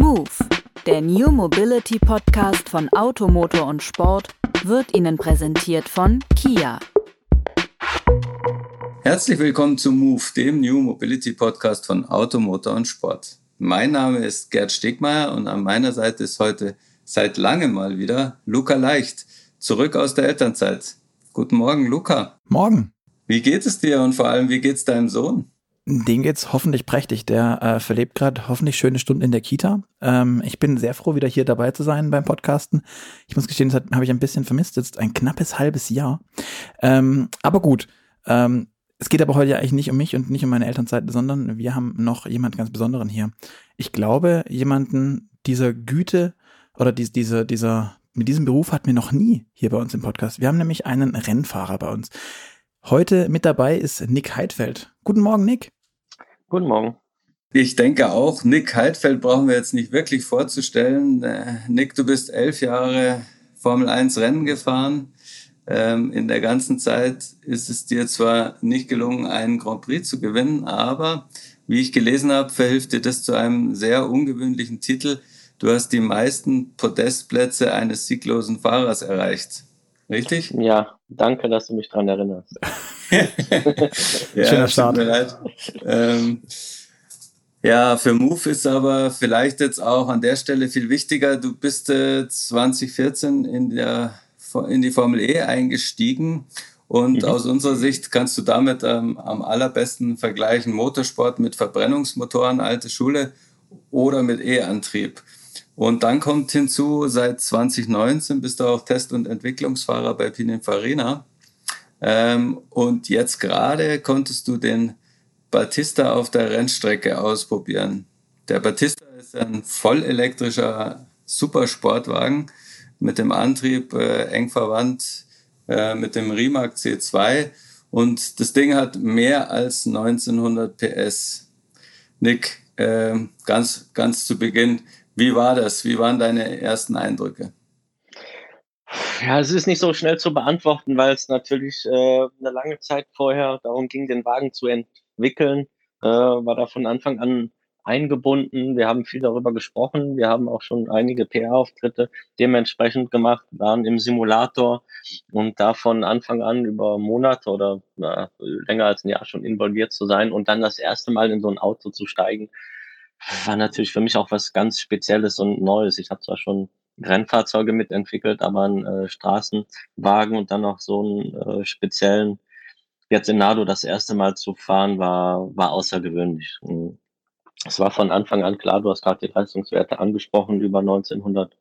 Move, der New Mobility Podcast von Automotor und Sport, wird Ihnen präsentiert von Kia. Herzlich willkommen zu Move, dem New Mobility Podcast von Automotor und Sport. Mein Name ist Gerd Stegmeier und an meiner Seite ist heute seit langem mal wieder Luca Leicht, zurück aus der Elternzeit. Guten Morgen, Luca. Morgen. Wie geht es dir und vor allem, wie geht es deinem Sohn? Den geht's hoffentlich prächtig. Der äh, verlebt gerade hoffentlich schöne Stunden in der Kita. Ähm, ich bin sehr froh, wieder hier dabei zu sein beim Podcasten. Ich muss gestehen, das habe ich ein bisschen vermisst. Jetzt ein knappes halbes Jahr. Ähm, aber gut. Ähm, es geht aber heute ja eigentlich nicht um mich und nicht um meine Elternzeit, sondern wir haben noch jemand ganz Besonderen hier. Ich glaube, jemanden dieser Güte oder die, diese, dieser, mit diesem Beruf hatten wir noch nie hier bei uns im Podcast. Wir haben nämlich einen Rennfahrer bei uns. Heute mit dabei ist Nick Heidfeld. Guten Morgen, Nick. Guten Morgen. Ich denke auch, Nick Heidfeld brauchen wir jetzt nicht wirklich vorzustellen. Äh, Nick, du bist elf Jahre Formel 1 Rennen gefahren. Ähm, in der ganzen Zeit ist es dir zwar nicht gelungen, einen Grand Prix zu gewinnen, aber wie ich gelesen habe, verhilft dir das zu einem sehr ungewöhnlichen Titel. Du hast die meisten Podestplätze eines sieglosen Fahrers erreicht. Richtig? Ja, danke, dass du mich daran erinnerst. ja, Schöner Start. Tut mir leid. Ähm, ja, für Move ist aber vielleicht jetzt auch an der Stelle viel wichtiger. Du bist äh, 2014 in, der, in die Formel E eingestiegen und mhm. aus unserer Sicht kannst du damit ähm, am allerbesten vergleichen Motorsport mit Verbrennungsmotoren, alte Schule oder mit E-Antrieb. Und dann kommt hinzu, seit 2019 bist du auch Test- und Entwicklungsfahrer bei Pininfarina. Ähm, und jetzt gerade konntest du den Batista auf der Rennstrecke ausprobieren. Der Batista ist ein vollelektrischer Supersportwagen mit dem Antrieb äh, eng verwandt äh, mit dem Rimac C2 und das Ding hat mehr als 1900 PS. Nick, äh, ganz, ganz zu Beginn, wie war das? Wie waren deine ersten Eindrücke? Ja, es ist nicht so schnell zu beantworten, weil es natürlich äh, eine lange Zeit vorher darum ging, den Wagen zu entwickeln. Äh, war da von Anfang an eingebunden. Wir haben viel darüber gesprochen. Wir haben auch schon einige PR-Auftritte dementsprechend gemacht, waren im Simulator und da von Anfang an über Monate oder na, länger als ein Jahr schon involviert zu sein und dann das erste Mal in so ein Auto zu steigen, war natürlich für mich auch was ganz Spezielles und Neues. Ich habe zwar schon Rennfahrzeuge mitentwickelt, aber ein äh, Straßenwagen und dann noch so einen äh, speziellen, jetzt in Nado das erste Mal zu fahren, war, war außergewöhnlich. Und es war von Anfang an klar, du hast gerade die Leistungswerte angesprochen, über 1900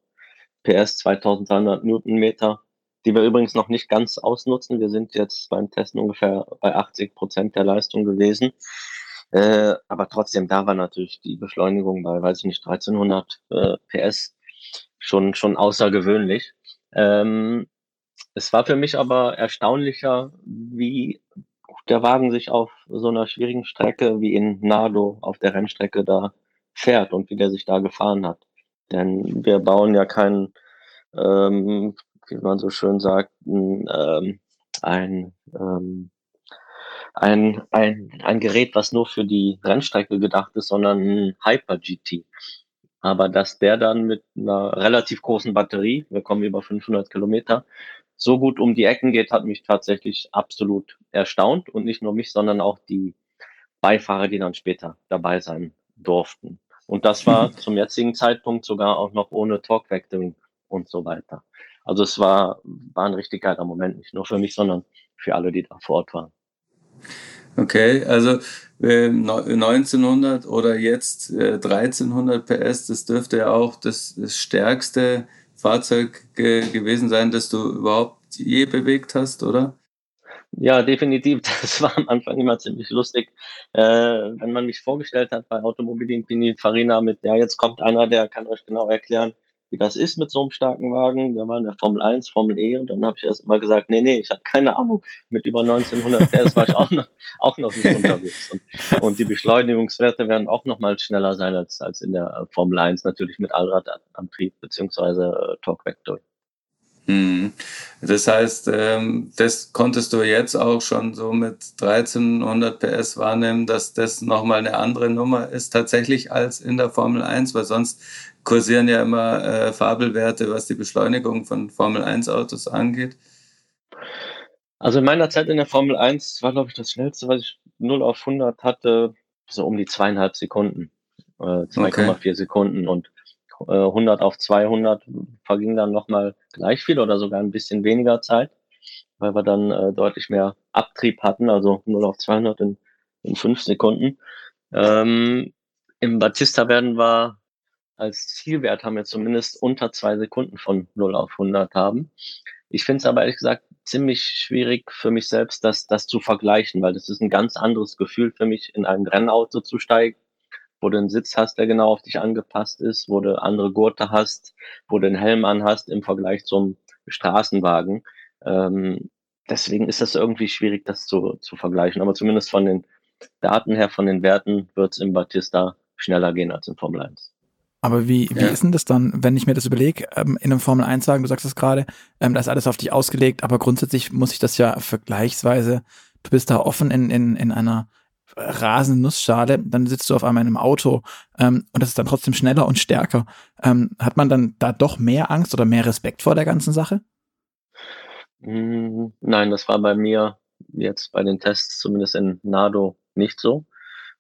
PS, 2300 Newtonmeter, die wir übrigens noch nicht ganz ausnutzen. Wir sind jetzt beim Testen ungefähr bei 80 Prozent der Leistung gewesen. Äh, aber trotzdem, da war natürlich die Beschleunigung bei, weiß ich nicht, 1300 äh, PS schon, schon außergewöhnlich. Ähm, es war für mich aber erstaunlicher, wie der Wagen sich auf so einer schwierigen Strecke wie in Nado auf der Rennstrecke da fährt und wie der sich da gefahren hat. Denn wir bauen ja kein, ähm, wie man so schön sagt, ein, ähm, ein ähm, ein, ein, ein Gerät, was nur für die Rennstrecke gedacht ist, sondern ein Hyper GT. Aber dass der dann mit einer relativ großen Batterie, wir kommen über 500 Kilometer, so gut um die Ecken geht, hat mich tatsächlich absolut erstaunt. Und nicht nur mich, sondern auch die Beifahrer, die dann später dabei sein durften. Und das war zum jetzigen Zeitpunkt sogar auch noch ohne Talk Vectoring und so weiter. Also es war, war ein richtig geiler Moment, nicht nur für mich, sondern für alle, die da vor Ort waren. Okay, also äh, 1900 oder jetzt äh, 1300 PS, das dürfte ja auch das, das stärkste Fahrzeug ge gewesen sein, das du überhaupt je bewegt hast, oder? Ja, definitiv. Das war am Anfang immer ziemlich lustig, äh, wenn man mich vorgestellt hat bei Automobilin Pininfarina mit, ja, jetzt kommt einer, der kann euch genau erklären, wie das ist mit so einem starken Wagen. Der war in der Formel 1, Formel E und dann habe ich erst mal gesagt, nee, nee, ich habe keine Ahnung. Mit über 1900 PS war ich auch noch, auch noch nicht unterwegs. Und, und die Beschleunigungswerte werden auch noch mal schneller sein als, als in der Formel 1, natürlich mit Allradantrieb beziehungsweise äh, Torque Vector. Mhm. Das heißt, ähm, das konntest du jetzt auch schon so mit 1300 PS wahrnehmen, dass das nochmal eine andere Nummer ist tatsächlich als in der Formel 1, weil sonst kursieren ja immer äh, Fabelwerte, was die Beschleunigung von Formel 1 Autos angeht. Also in meiner Zeit in der Formel 1 war, glaube ich, das schnellste, was ich 0 auf 100 hatte, so um die zweieinhalb Sekunden, äh, 2,4 okay. Sekunden und 100 äh, auf 200 verging dann nochmal gleich viel oder sogar ein bisschen weniger Zeit, weil wir dann äh, deutlich mehr Abtrieb hatten, also 0 auf 200 in, in 5 Sekunden. Ähm, Im Batista werden wir als Zielwert haben wir zumindest unter zwei Sekunden von 0 auf 100 haben. Ich finde es aber ehrlich gesagt ziemlich schwierig für mich selbst, das, das zu vergleichen, weil das ist ein ganz anderes Gefühl für mich, in ein Rennauto zu steigen, wo du einen Sitz hast, der genau auf dich angepasst ist, wo du andere Gurte hast, wo du einen Helm anhast im Vergleich zum Straßenwagen. Ähm, deswegen ist das irgendwie schwierig, das zu, zu vergleichen. Aber zumindest von den Daten her, von den Werten, wird es im Batista schneller gehen als im Formel 1. Aber wie, wie ja. ist denn das dann, wenn ich mir das überlege, ähm, in einem Formel 1 sagen, du sagst es gerade, ähm, da ist alles auf dich ausgelegt, aber grundsätzlich muss ich das ja vergleichsweise, du bist da offen in, in, in einer rasenden Nussschale, dann sitzt du auf einmal in einem Auto ähm, und das ist dann trotzdem schneller und stärker. Ähm, hat man dann da doch mehr Angst oder mehr Respekt vor der ganzen Sache? Hm, nein, das war bei mir jetzt bei den Tests zumindest in Nado nicht so.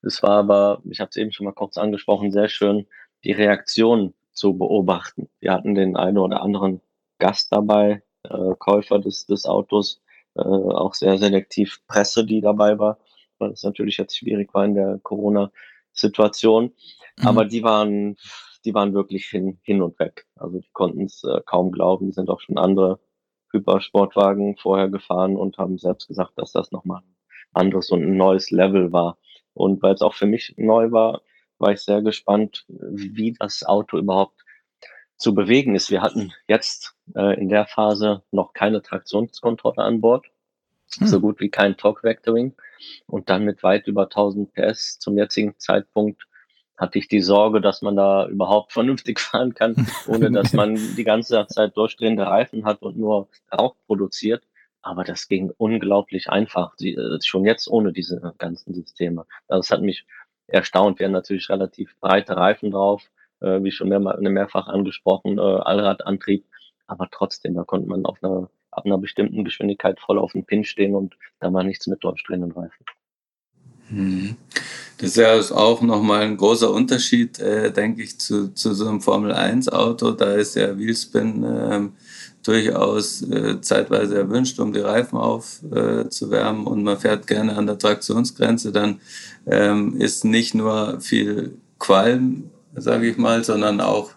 Es war aber, ich habe es eben schon mal kurz angesprochen, sehr schön, die Reaktion zu beobachten. Wir hatten den einen oder anderen Gast dabei, äh, Käufer des, des Autos, äh, auch sehr selektiv Presse, die dabei war weil es natürlich jetzt schwierig war in der Corona-Situation. Mhm. Aber die waren, die waren wirklich hin, hin und weg. Also die konnten es äh, kaum glauben. Die sind auch schon andere Hypersportwagen vorher gefahren und haben selbst gesagt, dass das nochmal ein anderes und ein neues Level war. Und weil es auch für mich neu war, war ich sehr gespannt, wie das Auto überhaupt zu bewegen ist. Wir hatten jetzt äh, in der Phase noch keine Traktionskontrolle an Bord, hm. so gut wie kein Torque Vectoring. Und dann mit weit über 1000 PS zum jetzigen Zeitpunkt hatte ich die Sorge, dass man da überhaupt vernünftig fahren kann, ohne dass man die ganze Zeit durchdrehende Reifen hat und nur Rauch produziert. Aber das ging unglaublich einfach, äh, schon jetzt ohne diese ganzen Systeme. Also es hat mich erstaunt. Wir haben natürlich relativ breite Reifen drauf, äh, wie schon mehr, mehrfach angesprochen, äh, Allradantrieb. Aber trotzdem, da konnte man auf einer ab einer bestimmten Geschwindigkeit voll auf dem Pin stehen und da war nichts mit durchdrehenden Reifen. Hm. Das ist ja auch nochmal ein großer Unterschied, äh, denke ich, zu, zu so einem Formel-1-Auto. Da ist ja Wheelspin äh, durchaus äh, zeitweise erwünscht, um die Reifen aufzuwärmen und man fährt gerne an der Traktionsgrenze. Dann ähm, ist nicht nur viel Qualm, sage ich mal, sondern auch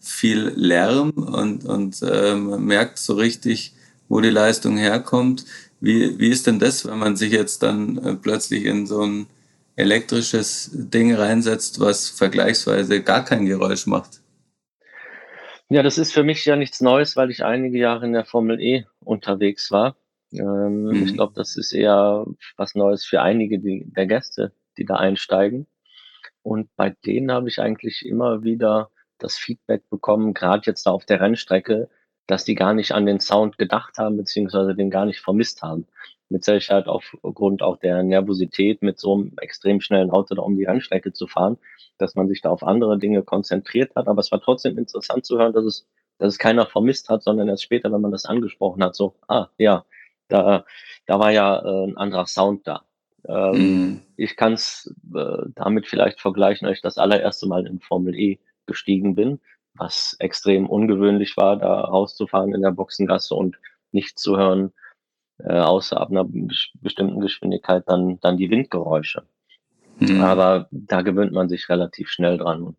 viel Lärm und, und äh, man merkt so richtig, wo die Leistung herkommt. Wie, wie ist denn das, wenn man sich jetzt dann äh, plötzlich in so ein elektrisches Ding reinsetzt, was vergleichsweise gar kein Geräusch macht? Ja, das ist für mich ja nichts Neues, weil ich einige Jahre in der Formel E unterwegs war. Ähm, mhm. Ich glaube, das ist eher was Neues für einige die, der Gäste, die da einsteigen. Und bei denen habe ich eigentlich immer wieder das Feedback bekommen, gerade jetzt da auf der Rennstrecke, dass die gar nicht an den Sound gedacht haben, beziehungsweise den gar nicht vermisst haben. Mit Sicherheit aufgrund auch der Nervosität, mit so einem extrem schnellen Auto da um die Rennstrecke zu fahren, dass man sich da auf andere Dinge konzentriert hat. Aber es war trotzdem interessant zu hören, dass es, dass es keiner vermisst hat, sondern erst später, wenn man das angesprochen hat, so, ah, ja, da, da war ja äh, ein anderer Sound da. Ähm, mm. Ich kann es äh, damit vielleicht vergleichen, als ich das allererste Mal in Formel E gestiegen bin was extrem ungewöhnlich war, da rauszufahren in der Boxengasse und nicht zu hören, äh, außer ab einer bestimmten Geschwindigkeit dann, dann die Windgeräusche. Mhm. Aber da gewöhnt man sich relativ schnell dran. Und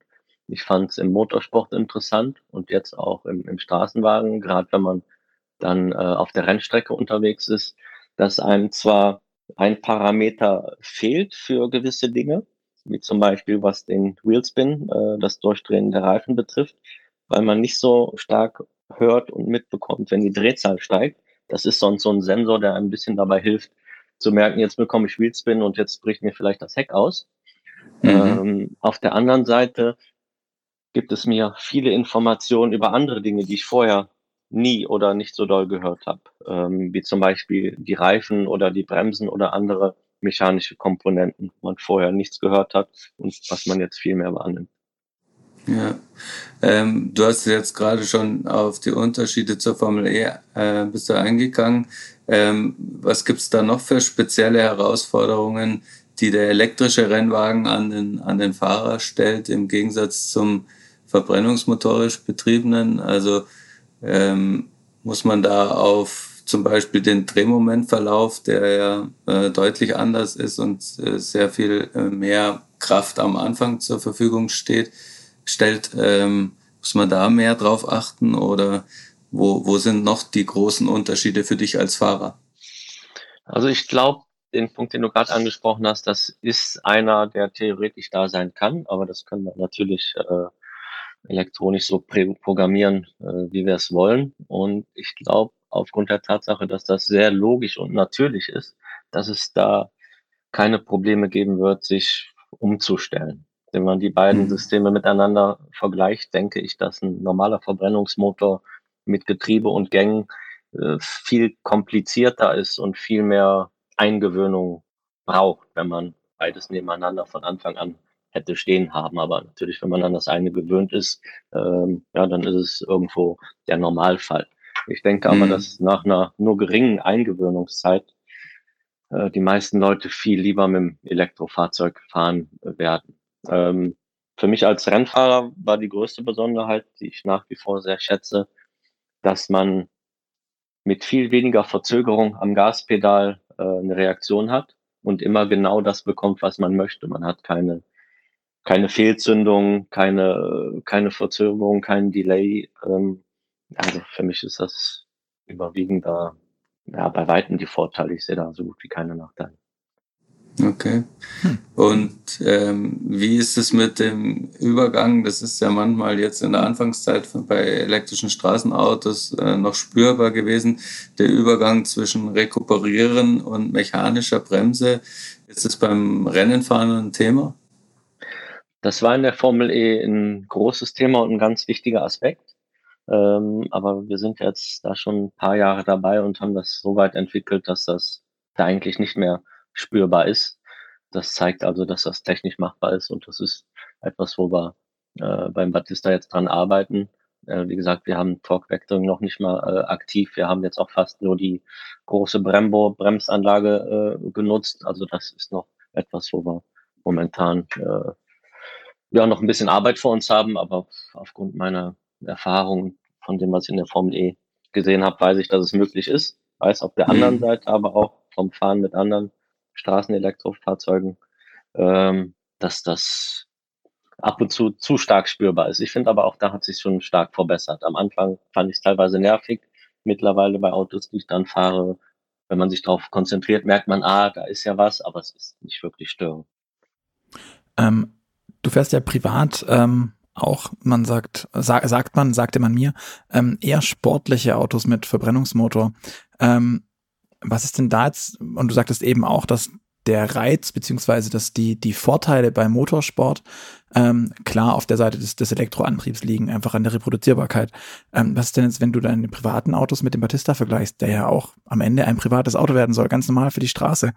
ich fand es im Motorsport interessant und jetzt auch im, im Straßenwagen, gerade wenn man dann äh, auf der Rennstrecke unterwegs ist, dass einem zwar ein Parameter fehlt für gewisse Dinge, wie zum Beispiel was den Wheelspin, äh, das Durchdrehen der Reifen betrifft, weil man nicht so stark hört und mitbekommt, wenn die Drehzahl steigt. Das ist sonst so ein Sensor, der ein bisschen dabei hilft, zu merken, jetzt bekomme ich Wheelspin und jetzt bricht mir vielleicht das Heck aus. Mhm. Ähm, auf der anderen Seite gibt es mir viele Informationen über andere Dinge, die ich vorher nie oder nicht so doll gehört habe, ähm, wie zum Beispiel die Reifen oder die Bremsen oder andere mechanische Komponenten, wo man vorher nichts gehört hat und was man jetzt viel mehr wahrnimmt. Ja, ähm, du hast jetzt gerade schon auf die Unterschiede zur Formel E äh, bist du eingegangen. Ähm, was gibt's da noch für spezielle Herausforderungen, die der elektrische Rennwagen an den, an den Fahrer stellt, im Gegensatz zum verbrennungsmotorisch betriebenen? Also ähm, muss man da auf zum Beispiel den Drehmomentverlauf, der ja äh, deutlich anders ist und äh, sehr viel äh, mehr Kraft am Anfang zur Verfügung steht, stellt, ähm, muss man da mehr drauf achten oder wo, wo sind noch die großen Unterschiede für dich als Fahrer? Also ich glaube, den Punkt, den du gerade angesprochen hast, das ist einer, der theoretisch da sein kann, aber das können wir natürlich äh, elektronisch so programmieren, äh, wie wir es wollen. Und ich glaube, aufgrund der Tatsache, dass das sehr logisch und natürlich ist, dass es da keine Probleme geben wird, sich umzustellen. Wenn man die beiden mhm. Systeme miteinander vergleicht, denke ich, dass ein normaler Verbrennungsmotor mit Getriebe und Gängen äh, viel komplizierter ist und viel mehr Eingewöhnung braucht, wenn man beides nebeneinander von Anfang an hätte stehen haben. Aber natürlich, wenn man an das eine gewöhnt ist, ähm, ja, dann ist es irgendwo der Normalfall. Ich denke aber, mhm. dass nach einer nur geringen Eingewöhnungszeit äh, die meisten Leute viel lieber mit dem Elektrofahrzeug fahren werden. Ähm, für mich als Rennfahrer war die größte Besonderheit, die ich nach wie vor sehr schätze, dass man mit viel weniger Verzögerung am Gaspedal äh, eine Reaktion hat und immer genau das bekommt, was man möchte. Man hat keine, keine Fehlzündung, keine, keine Verzögerung, kein Delay. Ähm, also für mich ist das überwiegend da, ja, bei Weitem die Vorteile. Ich sehe da so gut wie keine Nachteile. Okay. Hm. Und ähm, wie ist es mit dem Übergang? Das ist ja manchmal jetzt in der Anfangszeit bei elektrischen Straßenautos äh, noch spürbar gewesen. Der Übergang zwischen Rekuperieren und mechanischer Bremse. Ist es beim Rennenfahren ein Thema? Das war in der Formel E ein großes Thema und ein ganz wichtiger Aspekt. Ähm, aber wir sind jetzt da schon ein paar Jahre dabei und haben das so weit entwickelt, dass das da eigentlich nicht mehr spürbar ist. Das zeigt also, dass das technisch machbar ist und das ist etwas, wo wir äh, beim Batista jetzt dran arbeiten. Äh, wie gesagt, wir haben Torque Vectoring noch nicht mal äh, aktiv. Wir haben jetzt auch fast nur die große Brembo Bremsanlage äh, genutzt. Also das ist noch etwas, wo wir momentan äh, ja noch ein bisschen Arbeit vor uns haben, aber aufgrund meiner Erfahrung von dem, was ich in der Formel E gesehen habe, weiß ich, dass es möglich ist. Weiß auf der mhm. anderen Seite aber auch vom Fahren mit anderen Straßenelektrofahrzeugen, ähm, dass das ab und zu zu stark spürbar ist. Ich finde aber auch, da hat sich schon stark verbessert. Am Anfang fand ich es teilweise nervig. Mittlerweile bei Autos, die ich dann fahre, wenn man sich darauf konzentriert, merkt man, ah, da ist ja was, aber es ist nicht wirklich störend. Ähm, du fährst ja privat ähm, auch, man sagt, sa sagt man, sagte man mir, ähm, eher sportliche Autos mit Verbrennungsmotor. Ähm, was ist denn da jetzt, und du sagtest eben auch, dass der Reiz beziehungsweise dass die, die Vorteile beim Motorsport ähm, klar auf der Seite des, des Elektroantriebs liegen, einfach an der Reproduzierbarkeit. Ähm, was ist denn jetzt, wenn du deine privaten Autos mit dem Batista vergleichst, der ja auch am Ende ein privates Auto werden soll, ganz normal für die Straße,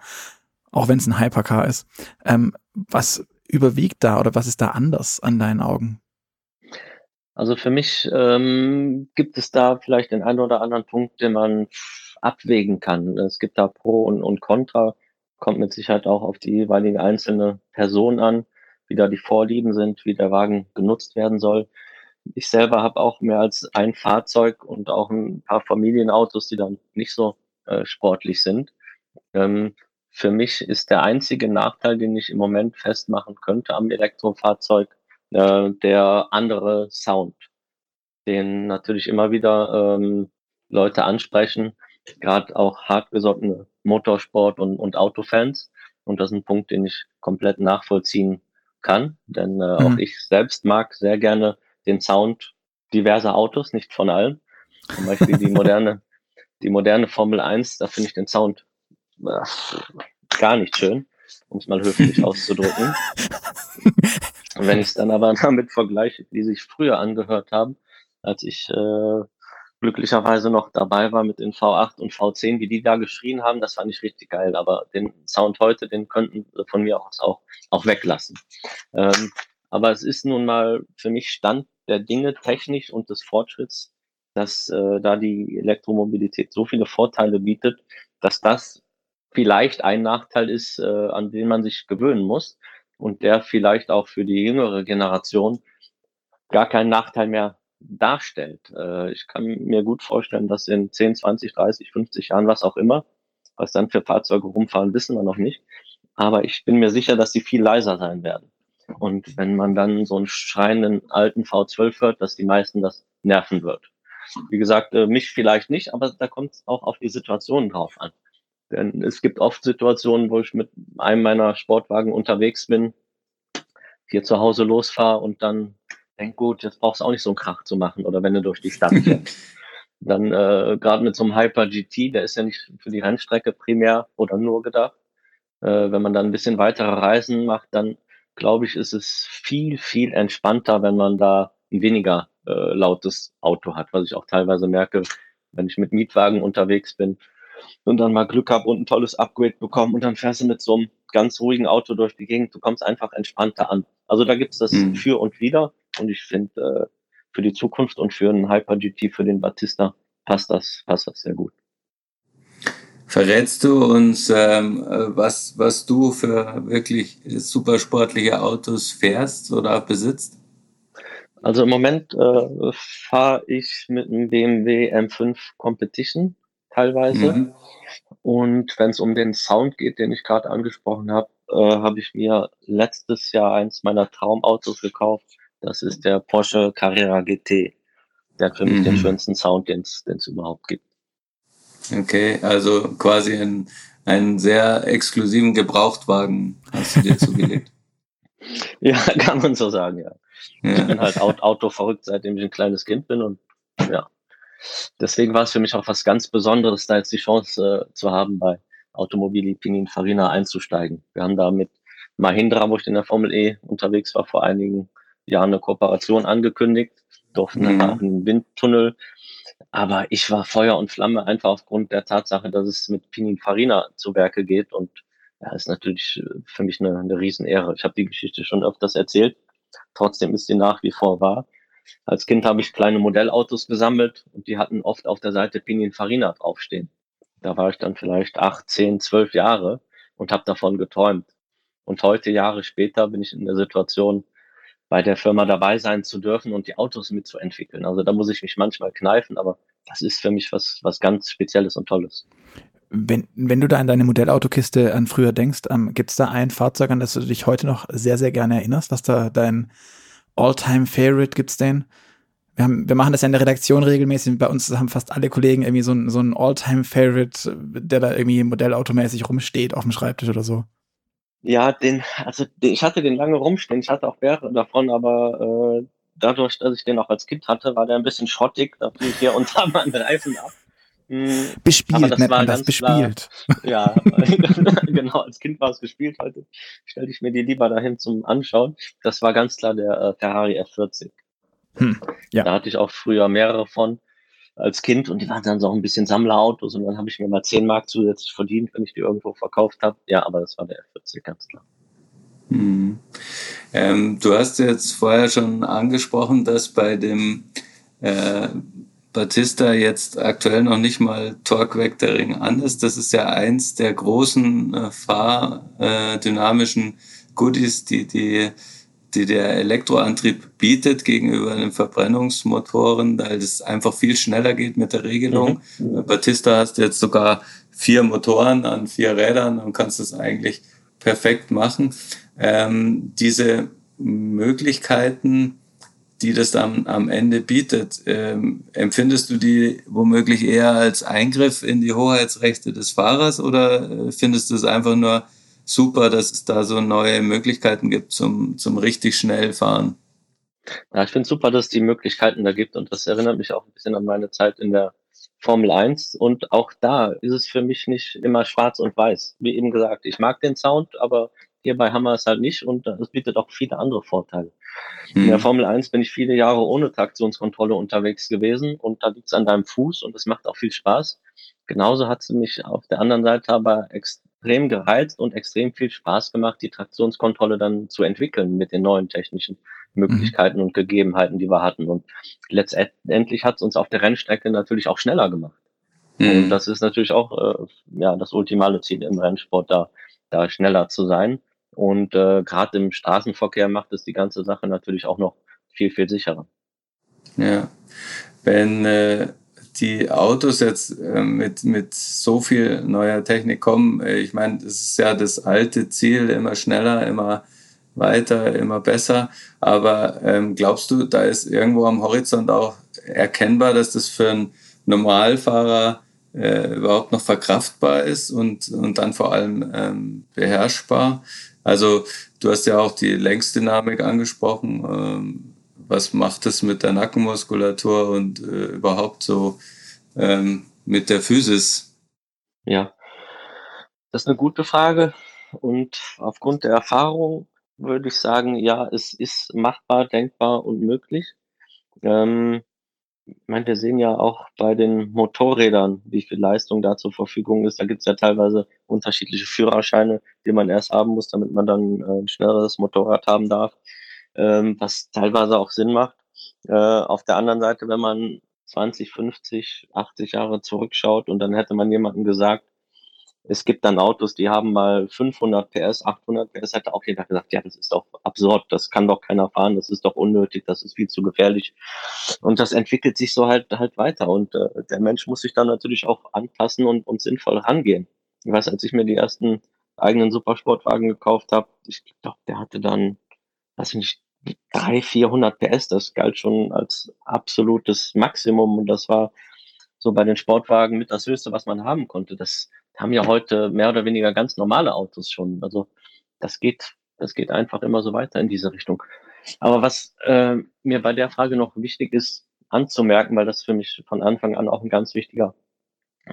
auch wenn es ein Hypercar ist. Ähm, was überwiegt da oder was ist da anders an deinen Augen? Also für mich ähm, gibt es da vielleicht den einen oder anderen Punkt, den man abwägen kann. Es gibt da Pro und, und Contra, kommt mit Sicherheit auch auf die jeweilige einzelne Person an, wie da die Vorlieben sind, wie der Wagen genutzt werden soll. Ich selber habe auch mehr als ein Fahrzeug und auch ein paar Familienautos, die dann nicht so äh, sportlich sind. Ähm, für mich ist der einzige Nachteil, den ich im Moment festmachen könnte am Elektrofahrzeug, äh, der andere Sound, den natürlich immer wieder ähm, Leute ansprechen, gerade auch hartgesottene Motorsport- und, und Autofans. Und das ist ein Punkt, den ich komplett nachvollziehen kann, denn äh, mhm. auch ich selbst mag sehr gerne den Sound diverser Autos, nicht von allen. Zum Beispiel die moderne, die moderne Formel 1, da finde ich den Sound äh, gar nicht schön, um es mal höflich auszudrücken. Und wenn ich es dann aber damit vergleiche, wie sie sich früher angehört haben, als ich äh, glücklicherweise noch dabei war mit den V8 und V10, wie die da geschrien haben, das fand ich richtig geil. Aber den Sound heute, den könnten von mir aus auch, auch weglassen. Ähm, aber es ist nun mal für mich Stand der Dinge technisch und des Fortschritts, dass äh, da die Elektromobilität so viele Vorteile bietet, dass das vielleicht ein Nachteil ist, äh, an den man sich gewöhnen muss und der vielleicht auch für die jüngere Generation gar keinen Nachteil mehr darstellt. Äh, ich kann mir gut vorstellen, dass in 10, 20, 30, 50 Jahren, was auch immer, was dann für Fahrzeuge rumfahren, wissen wir noch nicht. Aber ich bin mir sicher, dass sie viel leiser sein werden. Und wenn man dann so einen schreienden alten V12 hört, dass die meisten das nerven wird. Wie gesagt, äh, mich vielleicht nicht, aber da kommt es auch auf die Situationen drauf an. Denn es gibt oft Situationen, wo ich mit einem meiner Sportwagen unterwegs bin, hier zu Hause losfahre und dann denk gut, jetzt brauchst du auch nicht so einen Krach zu machen oder wenn du durch die Stadt fährst. dann äh, gerade mit so einem Hyper GT, der ist ja nicht für die Rennstrecke primär oder nur gedacht. Äh, wenn man dann ein bisschen weitere Reisen macht, dann glaube ich, ist es viel, viel entspannter, wenn man da ein weniger äh, lautes Auto hat, was ich auch teilweise merke, wenn ich mit Mietwagen unterwegs bin und dann mal Glück habe und ein tolles Upgrade bekomme und dann fährst du mit so einem ganz ruhigen Auto durch die Gegend, du kommst einfach entspannter an. Also da gibt es das mhm. für und wieder und ich finde, äh, für die Zukunft und für einen Hyper GT, für den Batista, passt das, passt das sehr gut. Verrätst du uns, ähm, was, was du für wirklich super sportliche Autos fährst oder besitzt? Also im Moment äh, fahre ich mit einem BMW M5 Competition teilweise. Mhm. Und wenn es um den Sound geht, den ich gerade angesprochen habe, äh, habe ich mir letztes Jahr eins meiner Traumautos gekauft. Das ist der Porsche Carrera GT. Der hat für mich den mhm. schönsten Sound, den es überhaupt gibt. Okay, also quasi ein, einen sehr exklusiven Gebrauchtwagen hast du dir zugelegt. ja, kann man so sagen, ja. ja. Ich bin halt Auto verrückt, seitdem ich ein kleines Kind bin und ja. Deswegen war es für mich auch was ganz Besonderes, da jetzt die Chance äh, zu haben, bei Automobili Pininfarina einzusteigen. Wir haben da mit Mahindra, wo ich in der Formel E unterwegs war, vor einigen Jahren eine Kooperation angekündigt, durften mhm. dann auch einen Windtunnel. Aber ich war Feuer und Flamme einfach aufgrund der Tatsache, dass es mit Pininfarina zu Werke geht. Und ja, ist natürlich äh, für mich eine, eine Riesenehre. Ich habe die Geschichte schon öfters erzählt. Trotzdem ist sie nach wie vor wahr. Als Kind habe ich kleine Modellautos gesammelt und die hatten oft auf der Seite Pininfarina draufstehen. Da war ich dann vielleicht acht, zehn, zwölf Jahre und habe davon geträumt. Und heute, Jahre später, bin ich in der Situation, bei der Firma dabei sein zu dürfen und die Autos mitzuentwickeln. Also da muss ich mich manchmal kneifen, aber das ist für mich was, was ganz Spezielles und Tolles. Wenn, wenn du da an deine Modellautokiste an früher denkst, ähm, gibt es da ein Fahrzeug, an das du dich heute noch sehr, sehr gerne erinnerst, was da dein All-Time-Favorite gibt's denn? Wir, haben, wir machen das ja in der Redaktion regelmäßig. Bei uns haben fast alle Kollegen irgendwie so so ein All-Time-Favorite, der da irgendwie modellautomäßig rumsteht auf dem Schreibtisch oder so. Ja, den, also den, ich hatte den lange rumstehen. Ich hatte auch mehrere davon, aber äh, dadurch, dass ich den auch als Kind hatte, war der ein bisschen schrottig. Da fiel ich hier unter meinen Reifen ab. Hm, bespielt, nennt man das, bespielt. Klar, ja, genau, als Kind war es gespielt. Heute stelle ich mir die lieber dahin zum Anschauen. Das war ganz klar der äh, Ferrari F40. Hm, ja. Da hatte ich auch früher mehrere von als Kind und die waren dann so auch ein bisschen Sammlerautos und dann habe ich mir mal 10 Mark zusätzlich verdient, wenn ich die irgendwo verkauft habe. Ja, aber das war der F40, ganz klar. Hm. Ähm, du hast jetzt vorher schon angesprochen, dass bei dem äh, Batista jetzt aktuell noch nicht mal Torque Vectoring an ist. Das ist ja eins der großen äh, fahrdynamischen äh, Goodies, die die die der Elektroantrieb bietet gegenüber den Verbrennungsmotoren, weil es einfach viel schneller geht mit der Regelung. Mhm. Batista hast jetzt sogar vier Motoren an vier Rädern und kannst das eigentlich perfekt machen. Ähm, diese Möglichkeiten, die das dann am Ende bietet, ähm, empfindest du die womöglich eher als Eingriff in die Hoheitsrechte des Fahrers oder äh, findest du es einfach nur super, dass es da so neue Möglichkeiten gibt zum, zum richtig schnell fahren. Ja, ich finde super, dass es die Möglichkeiten da gibt und das erinnert mich auch ein bisschen an meine Zeit in der Formel 1 und auch da ist es für mich nicht immer schwarz und weiß. Wie eben gesagt, ich mag den Sound, aber Hierbei haben wir es halt nicht und es bietet auch viele andere Vorteile. Mhm. In der mhm. Formel 1 bin ich viele Jahre ohne Traktionskontrolle unterwegs gewesen und da liegt es an deinem Fuß und es macht auch viel Spaß. Genauso hat es mich auf der anderen Seite aber extrem gereizt und extrem viel Spaß gemacht, die Traktionskontrolle dann zu entwickeln mit den neuen technischen Möglichkeiten mhm. und Gegebenheiten, die wir hatten. Und letztendlich hat es uns auf der Rennstrecke natürlich auch schneller gemacht. Mhm. Und das ist natürlich auch äh, ja das ultimale Ziel im Rennsport, da, da schneller zu sein. Und äh, gerade im Straßenverkehr macht es die ganze Sache natürlich auch noch viel, viel sicherer. Ja, wenn äh, die Autos jetzt äh, mit, mit so viel neuer Technik kommen, äh, ich meine, das ist ja das alte Ziel, immer schneller, immer weiter, immer besser. Aber ähm, glaubst du, da ist irgendwo am Horizont auch erkennbar, dass das für einen Normalfahrer äh, überhaupt noch verkraftbar ist und, und dann vor allem ähm, beherrschbar? Also du hast ja auch die Längsdynamik angesprochen. Ähm, was macht es mit der Nackenmuskulatur und äh, überhaupt so ähm, mit der Physis? Ja, das ist eine gute Frage. Und aufgrund der Erfahrung würde ich sagen, ja, es ist machbar, denkbar und möglich. Ähm, ich meine, wir sehen ja auch bei den Motorrädern, wie viel Leistung da zur Verfügung ist. Da gibt es ja teilweise unterschiedliche Führerscheine, die man erst haben muss, damit man dann äh, ein schnelleres Motorrad haben darf, ähm, was teilweise auch Sinn macht. Äh, auf der anderen Seite, wenn man 20, 50, 80 Jahre zurückschaut und dann hätte man jemandem gesagt, es gibt dann Autos, die haben mal 500 PS, 800 PS, hätte auch jeder gesagt, ja, das ist doch absurd, das kann doch keiner fahren, das ist doch unnötig, das ist viel zu gefährlich. Und das entwickelt sich so halt halt weiter und äh, der Mensch muss sich dann natürlich auch anpassen und, und sinnvoll rangehen. Ich weiß, als ich mir die ersten eigenen Supersportwagen gekauft habe, ich glaube, der hatte dann, weiß ich nicht, 300, 400 PS, das galt schon als absolutes Maximum und das war so bei den Sportwagen mit das Höchste, was man haben konnte. Das haben ja heute mehr oder weniger ganz normale Autos schon. Also das geht, das geht einfach immer so weiter in diese Richtung. Aber was äh, mir bei der Frage noch wichtig ist anzumerken, weil das für mich von Anfang an auch ein ganz wichtiger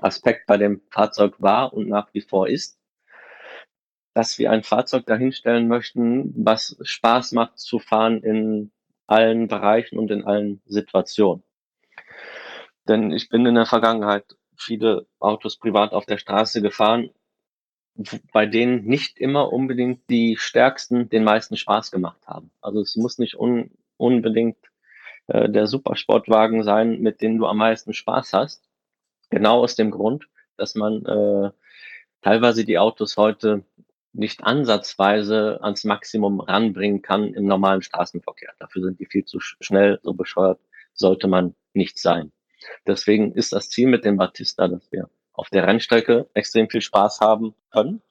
Aspekt bei dem Fahrzeug war und nach wie vor ist, dass wir ein Fahrzeug dahinstellen möchten, was Spaß macht zu fahren in allen Bereichen und in allen Situationen. Denn ich bin in der Vergangenheit viele Autos privat auf der Straße gefahren, bei denen nicht immer unbedingt die stärksten den meisten Spaß gemacht haben. Also es muss nicht un unbedingt äh, der Supersportwagen sein, mit dem du am meisten Spaß hast. Genau aus dem Grund, dass man äh, teilweise die Autos heute nicht ansatzweise ans Maximum ranbringen kann im normalen Straßenverkehr. Dafür sind die viel zu schnell, so bescheuert sollte man nicht sein. Deswegen ist das Ziel mit dem Batista, dass wir auf der Rennstrecke extrem viel Spaß haben können,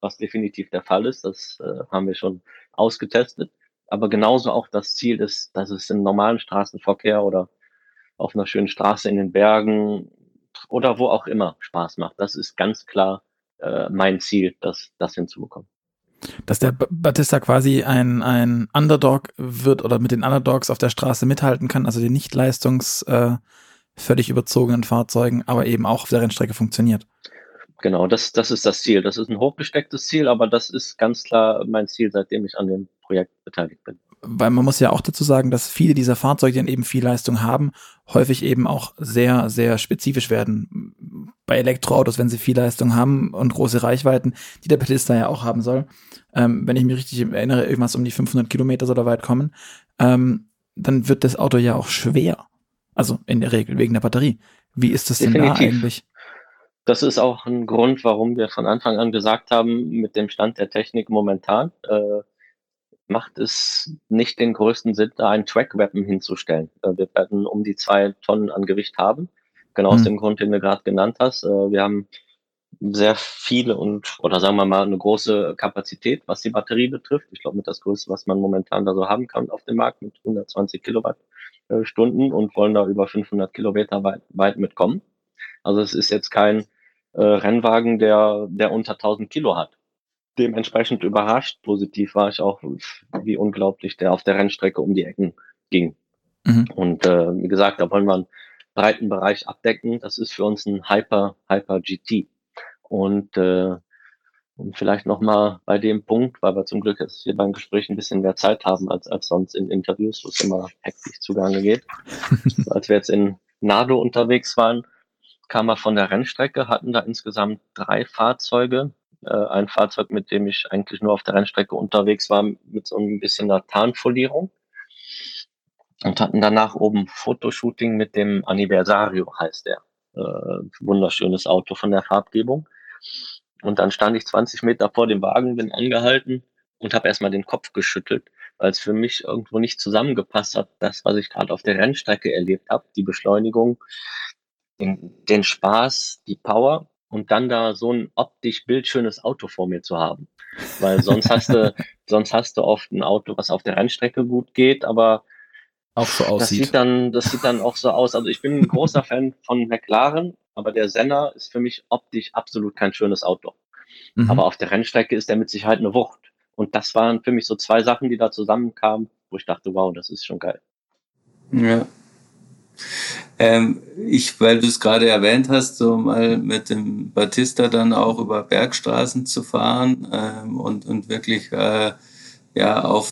was definitiv der Fall ist. Das äh, haben wir schon ausgetestet. Aber genauso auch das Ziel ist, dass es im normalen Straßenverkehr oder auf einer schönen Straße in den Bergen oder wo auch immer Spaß macht. Das ist ganz klar äh, mein Ziel, das, das hinzubekommen. Dass der Batista quasi ein, ein Underdog wird oder mit den Underdogs auf der Straße mithalten kann, also die nicht leistungs äh, völlig überzogenen Fahrzeugen, aber eben auch auf der Rennstrecke funktioniert. Genau, das, das ist das Ziel. Das ist ein hochgestecktes Ziel, aber das ist ganz klar mein Ziel, seitdem ich an dem Projekt beteiligt bin. Weil man muss ja auch dazu sagen, dass viele dieser Fahrzeuge, die dann eben viel Leistung haben, häufig eben auch sehr, sehr spezifisch werden. Bei Elektroautos, wenn sie viel Leistung haben und große Reichweiten, die der Batista ja auch haben soll, ähm, wenn ich mich richtig erinnere, irgendwas um die 500 Kilometer soll da weit kommen, ähm, dann wird das Auto ja auch schwer. Also in der Regel wegen der Batterie. Wie ist das denn da eigentlich? Das ist auch ein Grund, warum wir von Anfang an gesagt haben, mit dem Stand der Technik momentan äh, macht es nicht den größten Sinn, da ein Track-Weapon hinzustellen. Äh, wir werden um die zwei Tonnen an Gewicht haben. Genau hm. aus dem Grund, den du gerade genannt hast. Äh, wir haben sehr viele und, oder sagen wir mal, eine große Kapazität, was die Batterie betrifft. Ich glaube, mit das Größte, was man momentan da so haben kann auf dem Markt mit 120 Kilowatt. Äh, Stunden und wollen da über 500 Kilometer weit, weit mitkommen. Also es ist jetzt kein äh, Rennwagen, der, der unter 1000 Kilo hat. Dementsprechend überrascht. Positiv war ich auch, wie unglaublich der auf der Rennstrecke um die Ecken ging. Mhm. Und äh, wie gesagt, da wollen wir einen breiten Bereich abdecken. Das ist für uns ein Hyper, Hyper GT. Und, äh, Und vielleicht nochmal bei dem Punkt, weil wir zum Glück jetzt hier beim Gespräch ein bisschen mehr Zeit haben als, als sonst in Interviews, wo es immer hektisch zugange geht. als wir jetzt in Nado unterwegs waren, kamen wir von der Rennstrecke, hatten da insgesamt drei Fahrzeuge. Äh, ein Fahrzeug, mit dem ich eigentlich nur auf der Rennstrecke unterwegs war, mit so ein bisschen einer Tarnfolierung. Und hatten danach oben Fotoshooting mit dem Anniversario, heißt der. Äh, wunderschönes Auto von der Farbgebung. Und dann stand ich 20 Meter vor dem Wagen, bin angehalten und habe erstmal den Kopf geschüttelt, weil es für mich irgendwo nicht zusammengepasst hat, das, was ich gerade auf der Rennstrecke erlebt habe, die Beschleunigung, den, den Spaß, die Power und dann da so ein optisch bildschönes Auto vor mir zu haben. Weil sonst hast du, sonst hast du oft ein Auto, was auf der Rennstrecke gut geht, aber auch so aussieht. Das sieht dann, das sieht dann auch so aus. Also ich bin ein großer Fan von McLaren, aber der Senna ist für mich optisch absolut kein schönes Auto. Mhm. Aber auf der Rennstrecke ist der mit Sicherheit eine Wucht. Und das waren für mich so zwei Sachen, die da zusammenkamen, wo ich dachte, wow, das ist schon geil. Ja. Ähm, ich, weil du es gerade erwähnt hast, so mal mit dem Batista dann auch über Bergstraßen zu fahren ähm, und, und wirklich äh, ja auf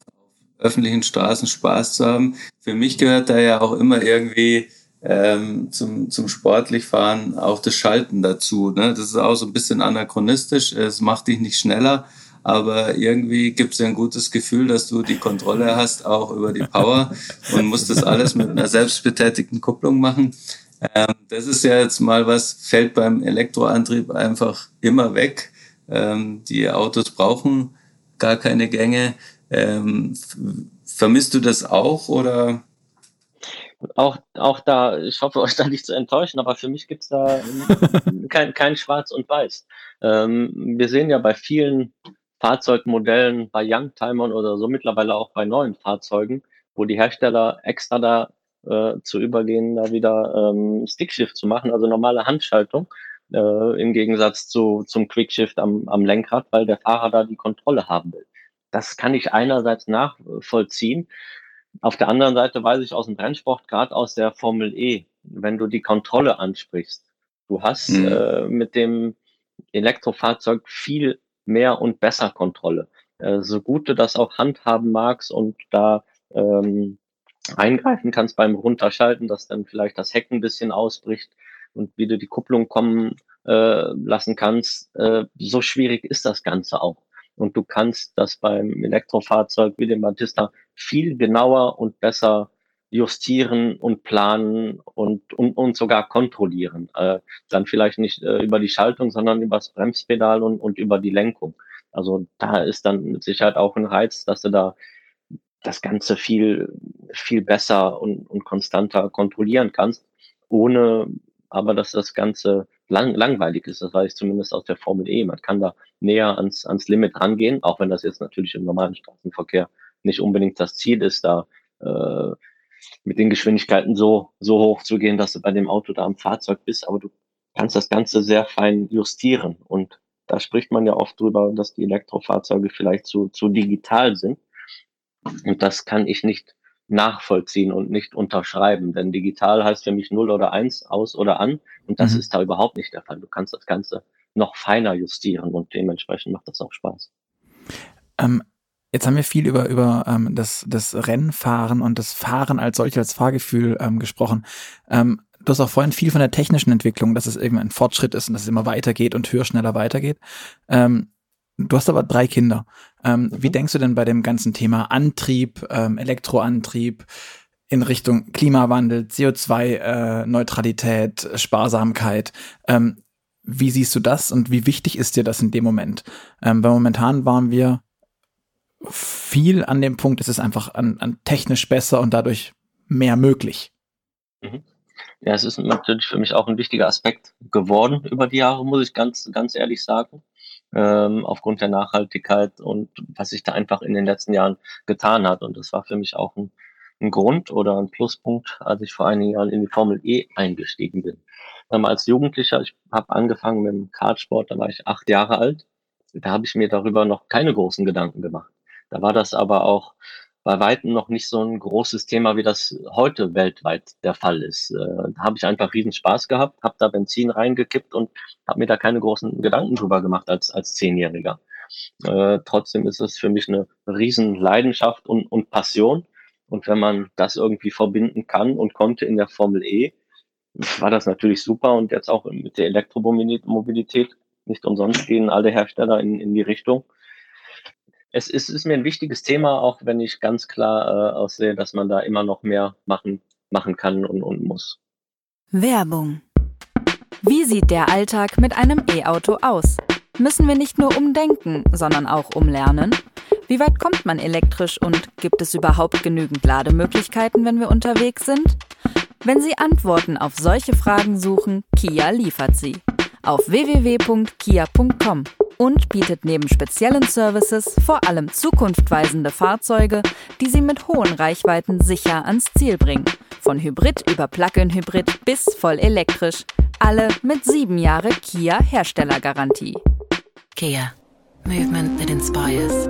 öffentlichen Straßen Spaß zu haben. Für mich gehört da ja auch immer irgendwie ähm, zum, zum sportlich fahren auch das Schalten dazu. Ne? Das ist auch so ein bisschen anachronistisch. Es macht dich nicht schneller, aber irgendwie gibt es ja ein gutes Gefühl, dass du die Kontrolle hast, auch über die Power und musst das alles mit einer selbstbetätigten Kupplung machen. Ähm, das ist ja jetzt mal was, fällt beim Elektroantrieb einfach immer weg. Ähm, die Autos brauchen gar keine Gänge. Ähm, vermisst du das auch oder? Auch, auch da, ich hoffe euch da nicht zu enttäuschen, aber für mich gibt's da kein, kein Schwarz und Weiß. Ähm, wir sehen ja bei vielen Fahrzeugmodellen, bei Youngtimern oder so mittlerweile auch bei neuen Fahrzeugen, wo die Hersteller extra da äh, zu übergehen, da wieder ähm, Stickshift zu machen, also normale Handschaltung, äh, im Gegensatz zu, zum Quickshift am, am Lenkrad, weil der Fahrer da die Kontrolle haben will. Das kann ich einerseits nachvollziehen. Auf der anderen Seite weiß ich aus dem Rennsport, gerade aus der Formel E, wenn du die Kontrolle ansprichst, du hast mhm. äh, mit dem Elektrofahrzeug viel mehr und besser Kontrolle. Äh, so gut du das auch handhaben magst und da ähm, eingreifen kannst beim Runterschalten, dass dann vielleicht das Heck ein bisschen ausbricht und wie du die Kupplung kommen äh, lassen kannst, äh, so schwierig ist das Ganze auch. Und du kannst das beim Elektrofahrzeug wie dem Batista viel genauer und besser justieren und planen und, und, und sogar kontrollieren. Äh, dann vielleicht nicht äh, über die Schaltung, sondern über das Bremspedal und, und über die Lenkung. Also da ist dann mit Sicherheit auch ein Reiz, dass du da das Ganze viel, viel besser und, und konstanter kontrollieren kannst, ohne aber dass das Ganze lang, langweilig ist. Das weiß ich zumindest aus der Formel E. Man kann da näher ans, ans Limit rangehen, auch wenn das jetzt natürlich im normalen Straßenverkehr nicht unbedingt das Ziel ist, da äh, mit den Geschwindigkeiten so, so hoch zu gehen, dass du bei dem Auto da am Fahrzeug bist, aber du kannst das Ganze sehr fein justieren. Und da spricht man ja oft drüber, dass die Elektrofahrzeuge vielleicht zu, zu digital sind. Und das kann ich nicht nachvollziehen und nicht unterschreiben. Denn digital heißt für mich 0 oder 1 aus oder an. Und das mhm. ist da überhaupt nicht der Fall. Du kannst das Ganze noch feiner justieren und dementsprechend macht das auch Spaß. Ähm, jetzt haben wir viel über, über ähm, das, das Rennfahren und das Fahren als solches, als Fahrgefühl ähm, gesprochen. Ähm, du hast auch vorhin viel von der technischen Entwicklung, dass es irgendwann ein Fortschritt ist und dass es immer weitergeht und höher, schneller weitergeht. Ähm, Du hast aber drei Kinder. Ähm, mhm. Wie denkst du denn bei dem ganzen Thema Antrieb, ähm, Elektroantrieb in Richtung Klimawandel, CO2-Neutralität, äh, Sparsamkeit? Ähm, wie siehst du das und wie wichtig ist dir das in dem Moment? Ähm, weil momentan waren wir viel an dem Punkt, es ist einfach an, an technisch besser und dadurch mehr möglich. Mhm. Ja, es ist natürlich für mich auch ein wichtiger Aspekt geworden über die Jahre, muss ich ganz, ganz ehrlich sagen ähm, aufgrund der Nachhaltigkeit und was sich da einfach in den letzten Jahren getan hat. Und das war für mich auch ein, ein Grund oder ein Pluspunkt, als ich vor einigen Jahren in die Formel E eingestiegen bin. Ähm, als Jugendlicher, ich habe angefangen mit dem Kartsport, da war ich acht Jahre alt. Da habe ich mir darüber noch keine großen Gedanken gemacht. Da war das aber auch bei weitem noch nicht so ein großes Thema, wie das heute weltweit der Fall ist. Äh, da habe ich einfach riesen Spaß gehabt, habe da Benzin reingekippt und habe mir da keine großen Gedanken drüber gemacht als, als Zehnjähriger. Äh, trotzdem ist es für mich eine riesen Leidenschaft und, und Passion. Und wenn man das irgendwie verbinden kann und konnte in der Formel E, war das natürlich super. Und jetzt auch mit der Elektromobilität, nicht umsonst gehen alle Hersteller in, in die Richtung es ist, ist mir ein wichtiges Thema, auch wenn ich ganz klar äh, aussehe, dass man da immer noch mehr machen, machen kann und, und muss. Werbung. Wie sieht der Alltag mit einem E-Auto aus? Müssen wir nicht nur umdenken, sondern auch umlernen? Wie weit kommt man elektrisch und gibt es überhaupt genügend Lademöglichkeiten, wenn wir unterwegs sind? Wenn Sie Antworten auf solche Fragen suchen, Kia liefert sie. Auf www.kia.com und bietet neben speziellen Services vor allem zukunftweisende Fahrzeuge, die Sie mit hohen Reichweiten sicher ans Ziel bringen. Von Hybrid über Plug-in-Hybrid bis voll elektrisch. Alle mit sieben Jahre Kia Herstellergarantie. Kia. Movement that inspires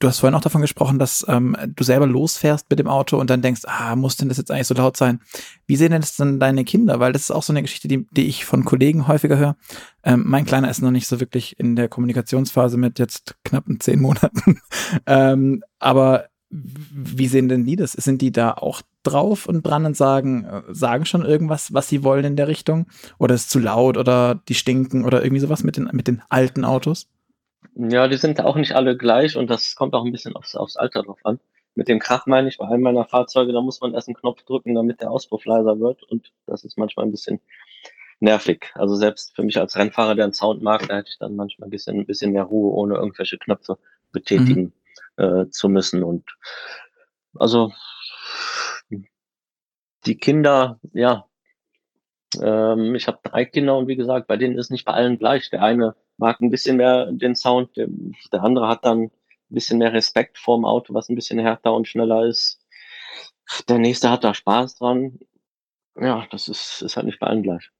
du hast vorhin auch davon gesprochen, dass ähm, du selber losfährst mit dem Auto und dann denkst, ah, muss denn das jetzt eigentlich so laut sein? Wie sehen denn das dann deine Kinder? Weil das ist auch so eine Geschichte, die, die ich von Kollegen häufiger höre. Ähm, mein Kleiner ist noch nicht so wirklich in der Kommunikationsphase mit jetzt knappen zehn Monaten. ähm, aber wie sehen denn die das? Sind die da auch drauf und dran und sagen, äh, sagen schon irgendwas, was sie wollen in der Richtung? Oder ist zu laut oder die stinken oder irgendwie sowas mit den, mit den alten Autos? Ja, die sind auch nicht alle gleich und das kommt auch ein bisschen aufs, aufs Alter drauf an. Mit dem Krach meine ich, bei einem meiner Fahrzeuge, da muss man erst einen Knopf drücken, damit der Auspuff leiser wird und das ist manchmal ein bisschen nervig. Also selbst für mich als Rennfahrer, der einen Sound mag, da hätte ich dann manchmal ein bisschen, ein bisschen mehr Ruhe, ohne irgendwelche Knöpfe betätigen mhm. äh, zu müssen. Und also die Kinder, ja, ähm, ich habe drei Kinder und wie gesagt, bei denen ist nicht bei allen gleich. Der eine mag ein bisschen mehr den Sound, der, der andere hat dann ein bisschen mehr Respekt vorm Auto, was ein bisschen härter und schneller ist. Der nächste hat da Spaß dran. Ja, das ist, ist halt nicht bei allen gleich.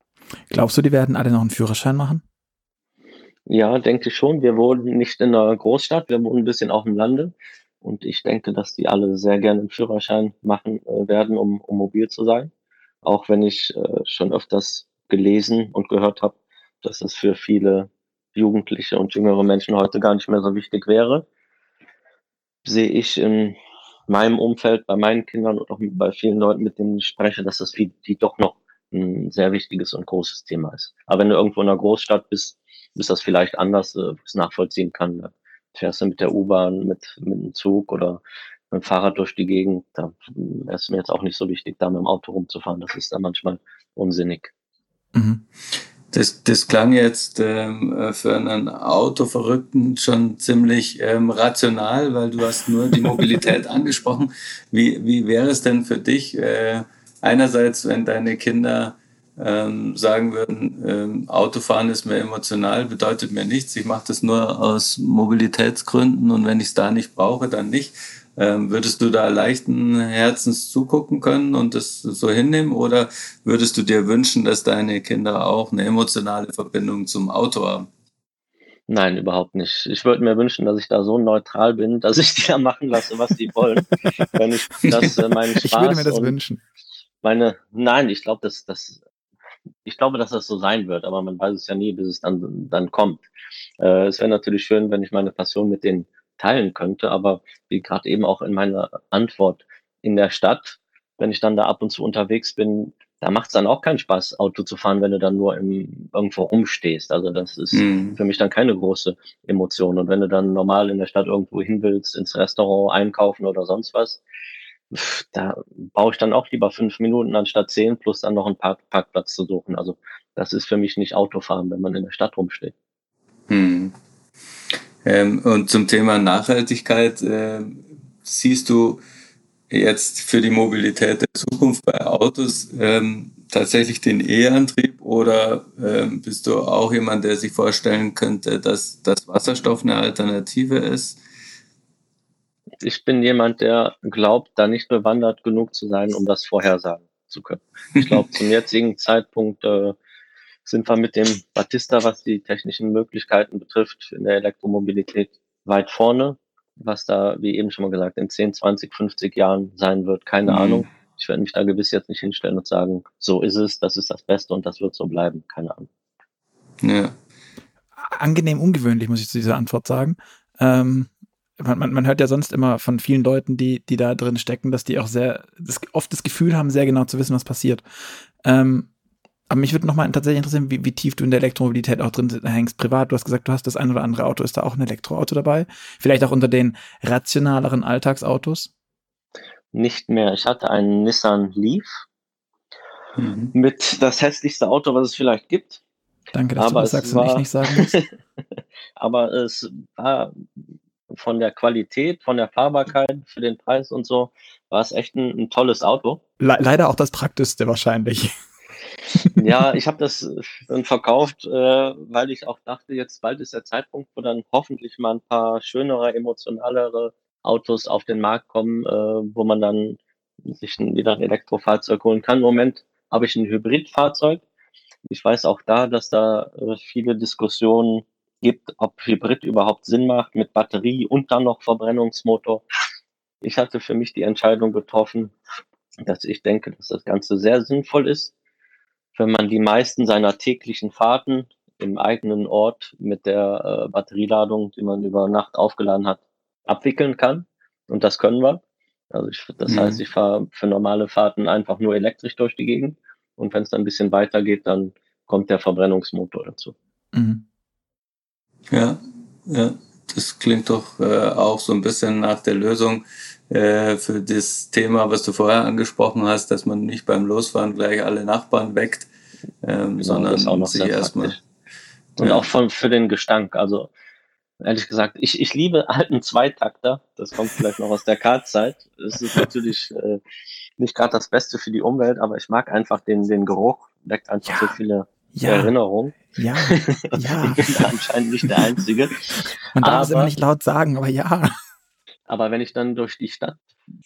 Glaubst du, die werden alle noch einen Führerschein machen? Ja, denke ich schon. Wir wohnen nicht in einer Großstadt, wir wohnen ein bisschen auf dem Lande. Und ich denke, dass die alle sehr gerne einen Führerschein machen äh, werden, um, um mobil zu sein. Auch wenn ich äh, schon öfters gelesen und gehört habe, dass es für viele Jugendliche und jüngere Menschen heute gar nicht mehr so wichtig wäre, sehe ich in meinem Umfeld, bei meinen Kindern und auch bei vielen Leuten, mit denen ich spreche, dass das für die doch noch ein sehr wichtiges und großes Thema ist. Aber wenn du irgendwo in einer Großstadt bist, ist das vielleicht anders, äh, nachvollziehen kann. Fährst du mit der U-Bahn, mit, mit dem Zug oder mit dem Fahrrad durch die Gegend, da es mir jetzt auch nicht so wichtig, da mit dem Auto rumzufahren. Das ist dann manchmal unsinnig. Mhm. Das, das klang jetzt ähm, äh, für einen Autoverrückten schon ziemlich ähm, rational, weil du hast nur die Mobilität angesprochen. Wie, wie wäre es denn für dich, äh, einerseits, wenn deine Kinder ähm, sagen würden, ähm, Autofahren ist mir emotional, bedeutet mir nichts, ich mache das nur aus Mobilitätsgründen und wenn ich es da nicht brauche, dann nicht. Ähm, würdest du da leichten Herzens zugucken können und das so hinnehmen oder würdest du dir wünschen, dass deine Kinder auch eine emotionale Verbindung zum Auto haben? Nein, überhaupt nicht. Ich würde mir wünschen, dass ich da so neutral bin, dass ich die da machen lasse, was sie wollen. Wenn ich das äh, meinen Spaß Ich würde mir das wünschen. Meine, nein, ich glaube, dass das, ich glaube, dass das so sein wird, aber man weiß es ja nie, bis es dann, dann kommt. Äh, es wäre natürlich schön, wenn ich meine Passion mit denen teilen könnte. Aber wie gerade eben auch in meiner Antwort in der Stadt, wenn ich dann da ab und zu unterwegs bin, da macht es dann auch keinen Spaß, Auto zu fahren, wenn du dann nur im, irgendwo rumstehst. Also das ist mhm. für mich dann keine große Emotion. Und wenn du dann normal in der Stadt irgendwo hin willst, ins Restaurant einkaufen oder sonst was, da baue ich dann auch lieber fünf Minuten anstatt zehn, plus dann noch einen Park Parkplatz zu suchen. Also das ist für mich nicht Autofahren, wenn man in der Stadt rumsteht. Hm. Ähm, und zum Thema Nachhaltigkeit äh, siehst du jetzt für die Mobilität der Zukunft bei Autos ähm, tatsächlich den E-Antrieb oder ähm, bist du auch jemand, der sich vorstellen könnte, dass, dass Wasserstoff eine Alternative ist? Ich bin jemand, der glaubt, da nicht bewandert genug zu sein, um das vorhersagen zu können. Ich glaube, zum jetzigen Zeitpunkt äh, sind wir mit dem Batista, was die technischen Möglichkeiten betrifft, in der Elektromobilität weit vorne. was da, wie eben schon mal gesagt, in 10, 20, 50 Jahren sein wird. Keine mhm. Ahnung. Ich werde mich da gewiss jetzt nicht hinstellen und sagen, so ist es, das ist das Beste und das wird so bleiben. Keine Ahnung. Ja. Angenehm ungewöhnlich, muss ich zu dieser Antwort sagen. Ähm, man, man, man hört ja sonst immer von vielen Leuten, die, die da drin stecken, dass die auch sehr, das, oft das Gefühl haben, sehr genau zu wissen, was passiert. Ähm, aber mich würde nochmal tatsächlich interessieren, wie, wie tief du in der Elektromobilität auch drin hängst. Privat, du hast gesagt, du hast das ein oder andere Auto. Ist da auch ein Elektroauto dabei? Vielleicht auch unter den rationaleren Alltagsautos? Nicht mehr. Ich hatte einen Nissan Leaf mhm. mit das hässlichste Auto, was es vielleicht gibt. Danke, dass aber du das sagst war, und ich nicht sagen muss. aber es war von der Qualität, von der Fahrbarkeit, für den Preis und so, war es echt ein, ein tolles Auto. Le leider auch das praktischste wahrscheinlich. Ja, ich habe das dann verkauft, äh, weil ich auch dachte, jetzt bald ist der Zeitpunkt, wo dann hoffentlich mal ein paar schönere, emotionalere Autos auf den Markt kommen, äh, wo man dann sich ein, wieder ein Elektrofahrzeug holen kann. Im Moment habe ich ein Hybridfahrzeug. Ich weiß auch da, dass da äh, viele Diskussionen gibt, ob Hybrid überhaupt Sinn macht mit Batterie und dann noch Verbrennungsmotor. Ich hatte für mich die Entscheidung getroffen, dass ich denke, dass das Ganze sehr sinnvoll ist wenn man die meisten seiner täglichen Fahrten im eigenen Ort mit der äh, Batterieladung, die man über Nacht aufgeladen hat, abwickeln kann. Und das können wir. Also ich, das mhm. heißt, ich fahre für normale Fahrten einfach nur elektrisch durch die Gegend. Und wenn es dann ein bisschen weiter geht, dann kommt der Verbrennungsmotor dazu. Mhm. Ja, ja, das klingt doch äh, auch so ein bisschen nach der Lösung äh, für das Thema, was du vorher angesprochen hast, dass man nicht beim Losfahren gleich alle Nachbarn weckt, ähm, genau, sondern sich erstmal. Und ja. auch von, für den Gestank. Also ehrlich gesagt, ich, ich liebe alten Zweitakter. Das kommt vielleicht noch aus der Kartzeit. Es ist natürlich äh, nicht gerade das Beste für die Umwelt, aber ich mag einfach den, den Geruch. Weckt einfach ja. so viele ja. Erinnerungen. Ja, ja. ich bin anscheinend nicht der Einzige. Man darf aber, es immer nicht laut sagen, aber ja. Aber wenn ich dann durch die Stadt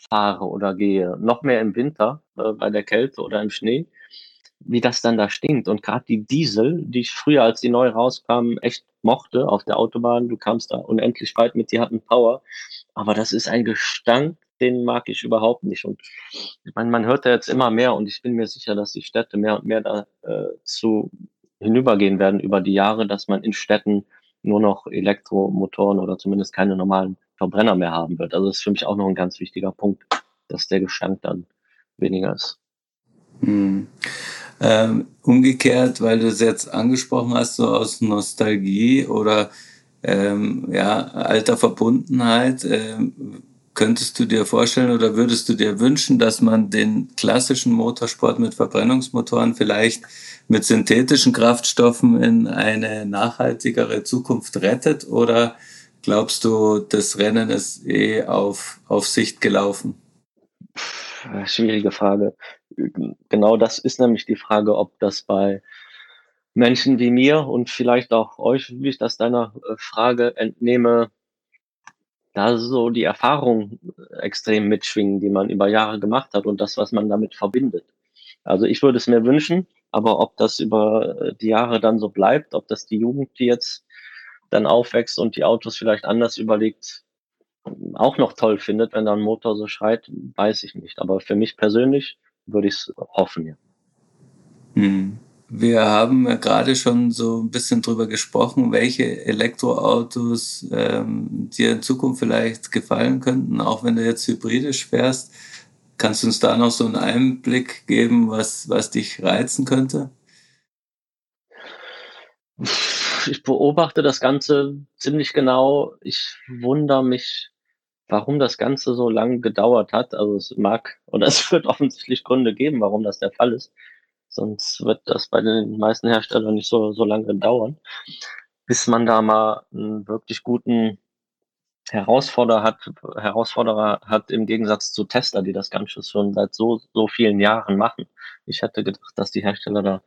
fahre oder gehe, noch mehr im Winter, äh, bei der Kälte oder im Schnee, wie das dann da stinkt. Und gerade die Diesel, die ich früher, als die neu rauskamen, echt mochte auf der Autobahn, du kamst da unendlich weit mit, die hatten Power. Aber das ist ein Gestank, den mag ich überhaupt nicht. Und meine, man hört da jetzt immer mehr und ich bin mir sicher, dass die Städte mehr und mehr dazu äh, hinübergehen werden über die Jahre, dass man in Städten nur noch Elektromotoren oder zumindest keine normalen Verbrenner mehr haben wird. Also das ist für mich auch noch ein ganz wichtiger Punkt, dass der Gestank dann weniger ist. Hm. Ähm, umgekehrt, weil du es jetzt angesprochen hast, so aus Nostalgie oder ähm, ja, alter Verbundenheit, ähm, könntest du dir vorstellen oder würdest du dir wünschen, dass man den klassischen Motorsport mit Verbrennungsmotoren vielleicht mit synthetischen Kraftstoffen in eine nachhaltigere Zukunft rettet? Oder glaubst du, das Rennen ist eh auf, auf Sicht gelaufen? Schwierige Frage genau das ist nämlich die Frage, ob das bei Menschen wie mir und vielleicht auch euch, wie ich das deiner äh, Frage entnehme, da so die Erfahrung extrem mitschwingen, die man über Jahre gemacht hat und das, was man damit verbindet. Also ich würde es mir wünschen, aber ob das über äh, die Jahre dann so bleibt, ob das die Jugend, die jetzt dann aufwächst und die Autos vielleicht anders überlegt, auch noch toll findet, wenn da ein Motor so schreit, weiß ich nicht. Aber für mich persönlich würde ich hoffen, ja. Hm. Wir haben ja gerade schon so ein bisschen drüber gesprochen, welche Elektroautos ähm, dir in Zukunft vielleicht gefallen könnten, auch wenn du jetzt hybridisch fährst. Kannst du uns da noch so einen Einblick geben, was, was dich reizen könnte? Ich beobachte das Ganze ziemlich genau. Ich wundere mich warum das Ganze so lange gedauert hat. Also es mag oder es wird offensichtlich Gründe geben, warum das der Fall ist. Sonst wird das bei den meisten Herstellern nicht so, so lange dauern, bis man da mal einen wirklich guten Herausforderer hat, Herausforderer hat im Gegensatz zu Tester, die das Ganze schon seit so, so vielen Jahren machen. Ich hätte gedacht, dass die Hersteller da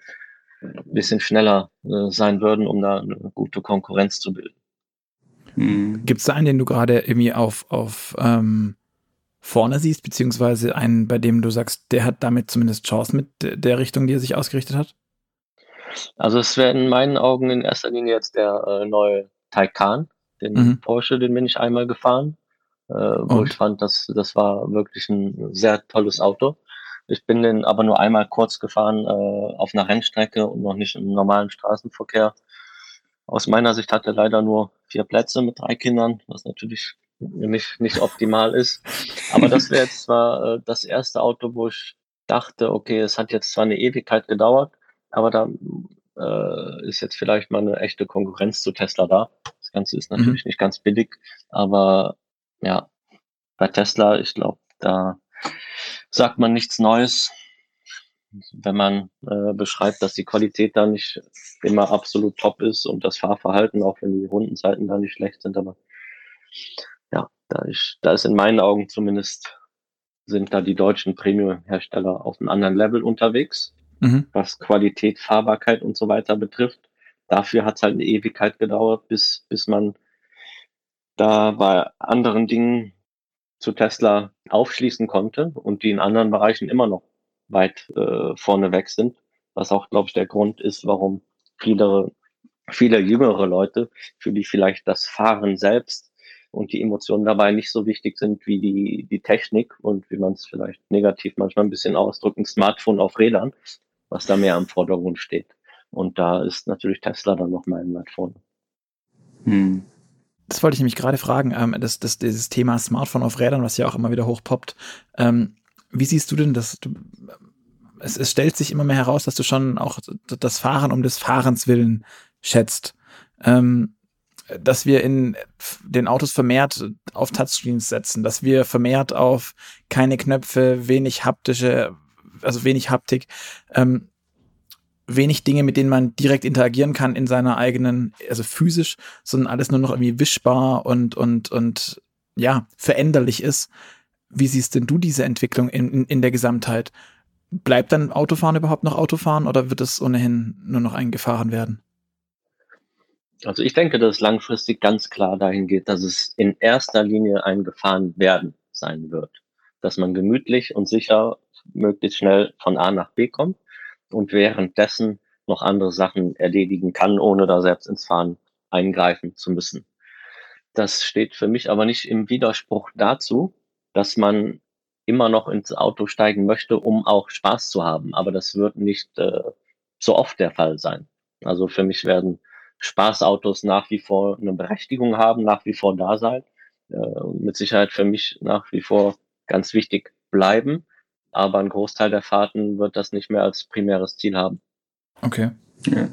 ein bisschen schneller äh, sein würden, um da eine gute Konkurrenz zu bilden. Mhm. Gibt es da einen, den du gerade irgendwie auf, auf ähm, vorne siehst, beziehungsweise einen, bei dem du sagst, der hat damit zumindest Chance mit der Richtung, die er sich ausgerichtet hat? Also es wäre in meinen Augen in erster Linie jetzt der äh, neue Taycan, den mhm. Porsche, den bin ich einmal gefahren. äh, wo ich fand, dass das war wirklich ein sehr tolles Auto. Ich bin den aber nur einmal kurz gefahren äh, auf einer Rennstrecke und noch nicht im normalen Straßenverkehr. Aus meiner Sicht hat er leider nur vier Plätze mit drei Kindern, was natürlich nicht, nicht optimal ist. Aber das wäre jetzt zwar äh, das erste Auto, wo ich dachte, okay, es hat jetzt zwar eine Ewigkeit gedauert, aber da äh, ist jetzt vielleicht mal eine echte Konkurrenz zu Tesla da. Das Ganze ist natürlich mhm. nicht ganz billig, aber ja, bei Tesla, ich glaube, da sagt man nichts Neues, wenn man äh, beschreibt, dass die Qualität da nicht immer absolut top ist und das Fahrverhalten, auch wenn die Rundenzeiten da nicht schlecht sind, aber ja, da ist, da ist in meinen Augen zumindest sind da die deutschen Premium-Hersteller auf einem anderen Level unterwegs, mhm. was Qualität, Fahrbarkeit und so weiter betrifft. Dafür hat es halt eine Ewigkeit gedauert, bis, bis man da bei anderen Dingen zu Tesla aufschließen konnte und die in anderen Bereichen immer noch weit äh, vorne weg sind, was auch, glaube ich, der Grund ist, warum viele, viele jüngere Leute, für die vielleicht das Fahren selbst und die Emotionen dabei nicht so wichtig sind wie die, die Technik und wie man es vielleicht negativ manchmal ein bisschen ausdrückt, ein Smartphone auf Rädern, was da mehr am Vordergrund steht. Und da ist natürlich Tesla dann noch mal weit vorne. Hm. Das wollte ich nämlich gerade fragen, ähm, das, das, dieses Thema Smartphone auf Rädern, was ja auch immer wieder hochpoppt. Ähm, wie siehst du denn das? Du, es, es stellt sich immer mehr heraus, dass du schon auch das Fahren um des Fahrens willen schätzt. Ähm, dass wir in den Autos vermehrt auf Touchscreens setzen, dass wir vermehrt auf keine Knöpfe, wenig haptische, also wenig Haptik. Ähm, wenig Dinge, mit denen man direkt interagieren kann in seiner eigenen, also physisch, sondern alles nur noch irgendwie wischbar und, und, und ja, veränderlich ist. Wie siehst denn du diese Entwicklung in, in, in der Gesamtheit? Bleibt dann Autofahren überhaupt noch Autofahren oder wird es ohnehin nur noch eingefahren werden? Also ich denke, dass es langfristig ganz klar dahin geht, dass es in erster Linie ein Gefahren werden sein wird. Dass man gemütlich und sicher möglichst schnell von A nach B kommt und währenddessen noch andere Sachen erledigen kann, ohne da selbst ins Fahren eingreifen zu müssen. Das steht für mich aber nicht im Widerspruch dazu, dass man immer noch ins Auto steigen möchte, um auch Spaß zu haben. Aber das wird nicht äh, so oft der Fall sein. Also für mich werden Spaßautos nach wie vor eine Berechtigung haben, nach wie vor da sein. Äh, mit Sicherheit für mich nach wie vor ganz wichtig bleiben aber ein Großteil der Fahrten wird das nicht mehr als primäres Ziel haben. Okay. Ja.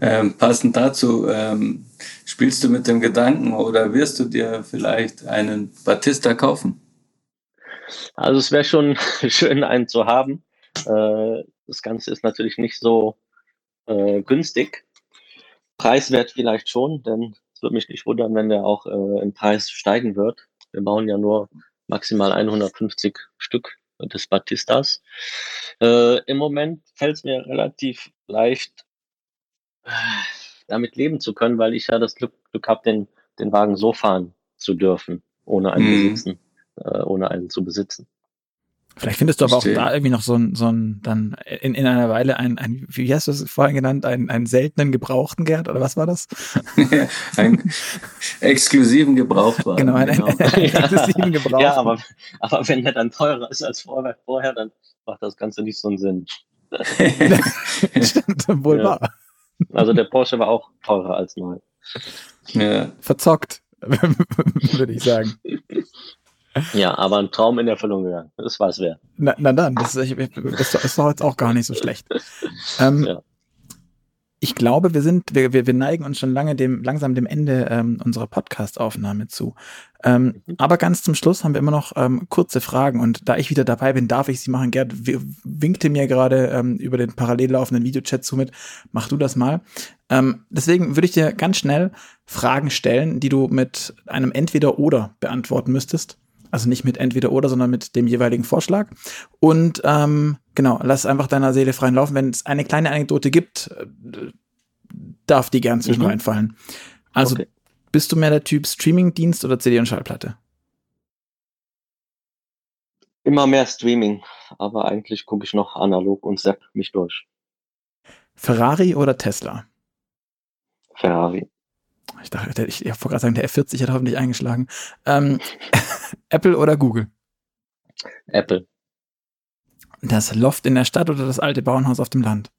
Ähm, passend dazu, ähm, spielst du mit dem Gedanken oder wirst du dir vielleicht einen Batista kaufen? Also es wäre schon schön, einen zu haben. Äh, das Ganze ist natürlich nicht so äh, günstig. Preiswert vielleicht schon, denn es würde mich nicht wundern, wenn der auch äh, im Preis steigen wird. Wir bauen ja nur maximal 150 Stück des Batistas. Äh, Im Moment fällt es mir relativ leicht, äh, damit leben zu können, weil ich ja das Glück, Glück habe, den, den Wagen so fahren zu dürfen, ohne einen mhm. besitzen, äh, ohne einen zu besitzen. Vielleicht findest du aber auch da irgendwie noch so ein, so ein dann in, in einer Weile ein, ein, wie hast du es vorhin genannt, einen, einen seltenen gebrauchten Gerd oder was war das? einen exklusiven Gebrauchtwagen. Genau, einen, genau. einen exklusiven Gebrauchtwagen. Ja, aber, aber wenn der dann teurer ist als vorher, vorher dann macht das Ganze nicht so einen Sinn. Stimmt, wohl ja. wahr. Also der Porsche war auch teurer als neu. Ja. Verzockt, würde ich sagen. Ja, aber ein Traum in Erfüllung gegangen. Das war es wert. Na, na dann, das ist, das ist doch jetzt auch gar nicht so schlecht. Ähm, ja. Ich glaube, wir sind, wir, wir, wir neigen uns schon lange dem, langsam dem Ende ähm, unserer Podcast-Aufnahme zu. Ähm, mhm. Aber ganz zum Schluss haben wir immer noch ähm, kurze Fragen und da ich wieder dabei bin, darf ich sie machen. Gerd winkte mir gerade ähm, über den parallel laufenden Videochat zu mit. Mach du das mal. Ähm, deswegen würde ich dir ganz schnell Fragen stellen, die du mit einem Entweder-Oder beantworten müsstest. Also nicht mit entweder oder, sondern mit dem jeweiligen Vorschlag. Und ähm, genau, lass einfach deiner Seele freien Laufen. Wenn es eine kleine Anekdote gibt, äh, darf die gern zwischen mhm. reinfallen. Also okay. bist du mehr der Typ Streamingdienst oder CD und Schallplatte? Immer mehr Streaming, aber eigentlich gucke ich noch analog und sepp mich durch. Ferrari oder Tesla? Ferrari. Ich dachte, ich, ich wollte gerade sagen, der F40 hat hoffentlich eingeschlagen. Ähm, Apple oder Google? Apple. Das Loft in der Stadt oder das alte Bauernhaus auf dem Land?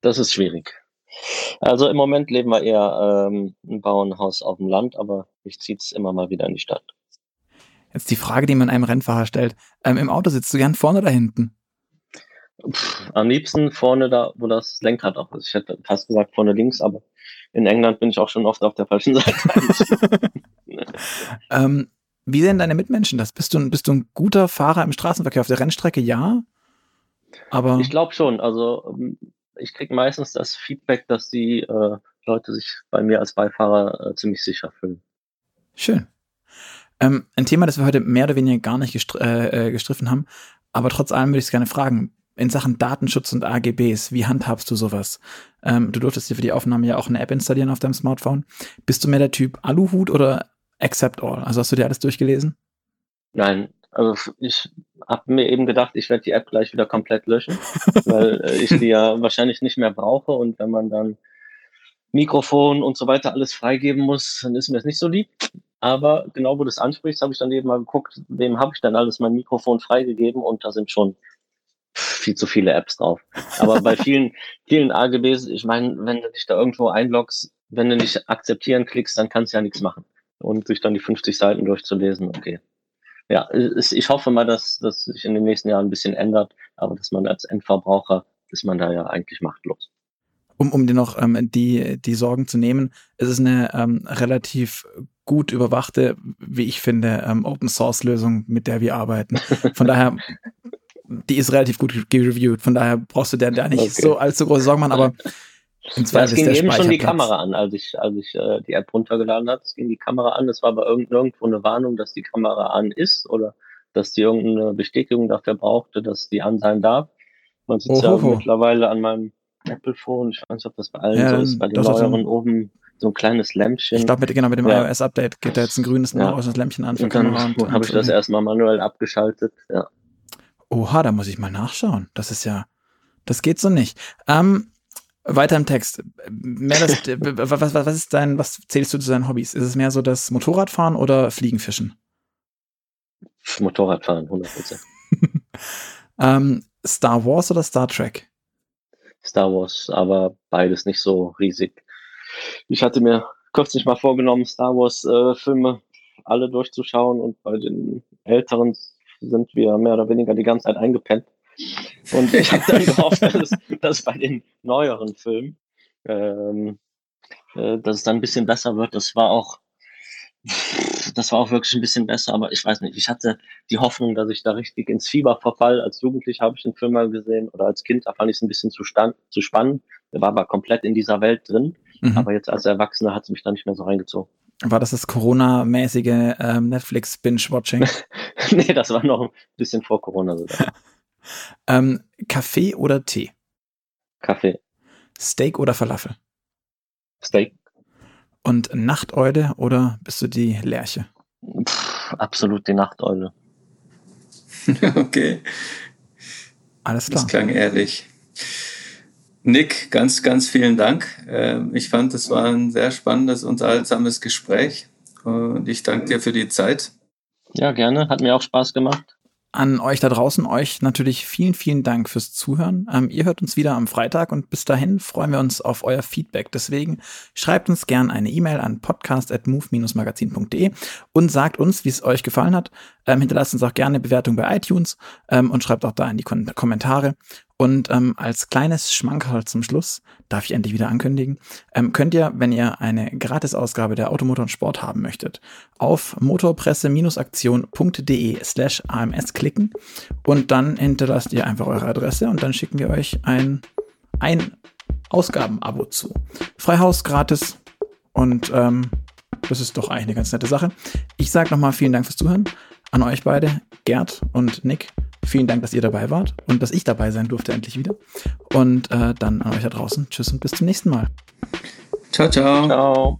Das ist schwierig. Also im Moment leben wir eher ähm, ein Bauernhaus auf dem Land, aber ich ziehe es immer mal wieder in die Stadt. Jetzt die Frage, die man einem Rennfahrer stellt. Ähm, Im Auto sitzt du gern vorne oder hinten? Pff, am liebsten vorne da, wo das Lenkrad auch ist. Ich hätte fast gesagt vorne links, aber in England bin ich auch schon oft auf der falschen Seite. ähm, wie sehen deine Mitmenschen das? Bist du, bist du ein guter Fahrer im Straßenverkehr? Auf der Rennstrecke ja, aber. Ich glaube schon. Also ähm, ich kriege meistens das Feedback, dass die äh, Leute sich bei mir als Beifahrer äh, ziemlich sicher fühlen. Schön. Ähm, ein Thema, das wir heute mehr oder weniger gar nicht gestr äh, äh gestriffen haben, aber trotz allem würde ich es gerne fragen. In Sachen Datenschutz und AGBs, wie handhabst du sowas? Ähm, du durftest dir für die Aufnahme ja auch eine App installieren auf deinem Smartphone. Bist du mehr der Typ Aluhut oder Accept All? Also hast du dir alles durchgelesen? Nein, also ich habe mir eben gedacht, ich werde die App gleich wieder komplett löschen, weil äh, ich die ja wahrscheinlich nicht mehr brauche und wenn man dann Mikrofon und so weiter alles freigeben muss, dann ist mir das nicht so lieb. Aber genau wo du das ansprichst, habe ich dann eben mal geguckt, wem habe ich dann alles mein Mikrofon freigegeben und da sind schon viel zu viele Apps drauf. Aber bei vielen, vielen AGBs, ich meine, wenn du dich da irgendwo einloggst, wenn du nicht akzeptieren klickst, dann kannst du ja nichts machen. Und sich dann die 50 Seiten durchzulesen, okay. Ja, ich hoffe mal, dass das sich in den nächsten Jahren ein bisschen ändert, aber dass man als Endverbraucher ist man da ja eigentlich machtlos. Um, um dir noch ähm, die, die Sorgen zu nehmen, ist es eine ähm, relativ gut überwachte, wie ich finde, ähm, Open Source Lösung, mit der wir arbeiten. Von daher die ist relativ gut gereviewt. Von daher brauchst du der da nicht okay. so allzu große Sorgen machen, aber im Zweifel ja, es ging eben schon die Kamera an, als ich, als ich äh, die App runtergeladen habe. Es ging die Kamera an. Es war aber irgendwo eine Warnung, dass die Kamera an ist oder dass die irgendeine Bestätigung dafür brauchte, dass die an sein darf. Man sieht ja mittlerweile an meinem Apple Phone. Ich weiß nicht, ob das bei allen ja, so ist. Bei den neueren oben so ein kleines Lämpchen. Ich glaube, genau, mit dem ja. iOS-Update geht da jetzt ein grünes, ja. Lämpchen an und dann habe ich das erstmal manuell abgeschaltet. Ja. Oha, da muss ich mal nachschauen. Das ist ja, das geht so nicht. Ähm, weiter im Text. Mehr das, was, was, was ist dein, was zählst du zu deinen Hobbys? Ist es mehr so das Motorradfahren oder Fliegenfischen? Motorradfahren, 100%. ähm, Star Wars oder Star Trek? Star Wars, aber beides nicht so riesig. Ich hatte mir kürzlich mal vorgenommen, Star Wars äh, Filme alle durchzuschauen und bei den älteren sind wir mehr oder weniger die ganze Zeit eingepennt. Und ich habe dann gehofft, dass, dass bei den neueren Filmen, ähm, äh, dass es dann ein bisschen besser wird. Das war auch, das war auch wirklich ein bisschen besser, aber ich weiß nicht, ich hatte die Hoffnung, dass ich da richtig ins Fieber verfall. Als Jugendlicher habe ich den Film mal gesehen oder als Kind, da fand ich es ein bisschen zu, stand, zu spannend. Der war aber komplett in dieser Welt drin. Mhm. Aber jetzt als Erwachsener hat es mich da nicht mehr so reingezogen. War das das Corona-mäßige ähm, Netflix-Binge-Watching? nee, das war noch ein bisschen vor Corona sogar. ähm, Kaffee oder Tee? Kaffee. Steak oder Falafel? Steak. Und Nachteule oder bist du die Lerche? Pff, absolut die Nachteule. okay. Alles klar. Das klang ehrlich. Nick, ganz, ganz vielen Dank. Ähm, ich fand, es war ein sehr spannendes, unterhaltsames Gespräch und ich danke dir für die Zeit. Ja, gerne. Hat mir auch Spaß gemacht. An euch da draußen, euch natürlich vielen, vielen Dank fürs Zuhören. Ähm, ihr hört uns wieder am Freitag und bis dahin freuen wir uns auf euer Feedback. Deswegen schreibt uns gern eine E-Mail an podcast.move-magazin.de und sagt uns, wie es euch gefallen hat. Ähm, hinterlasst uns auch gerne eine Bewertung bei iTunes ähm, und schreibt auch da in die Kom Kommentare. Und ähm, als kleines Schmankerl zum Schluss, darf ich endlich wieder ankündigen, ähm, könnt ihr, wenn ihr eine Gratisausgabe der Automotor und Sport haben möchtet, auf motorpresse-aktion.de slash AMS klicken und dann hinterlasst ihr einfach eure Adresse und dann schicken wir euch ein, ein Ausgabenabo zu. Freihaus gratis und ähm, das ist doch eigentlich eine ganz nette Sache. Ich sage nochmal vielen Dank fürs Zuhören an euch beide, Gerd und Nick. Vielen Dank, dass ihr dabei wart und dass ich dabei sein durfte endlich wieder. Und äh, dann an euch da draußen. Tschüss und bis zum nächsten Mal. Ciao, ciao. Ciao.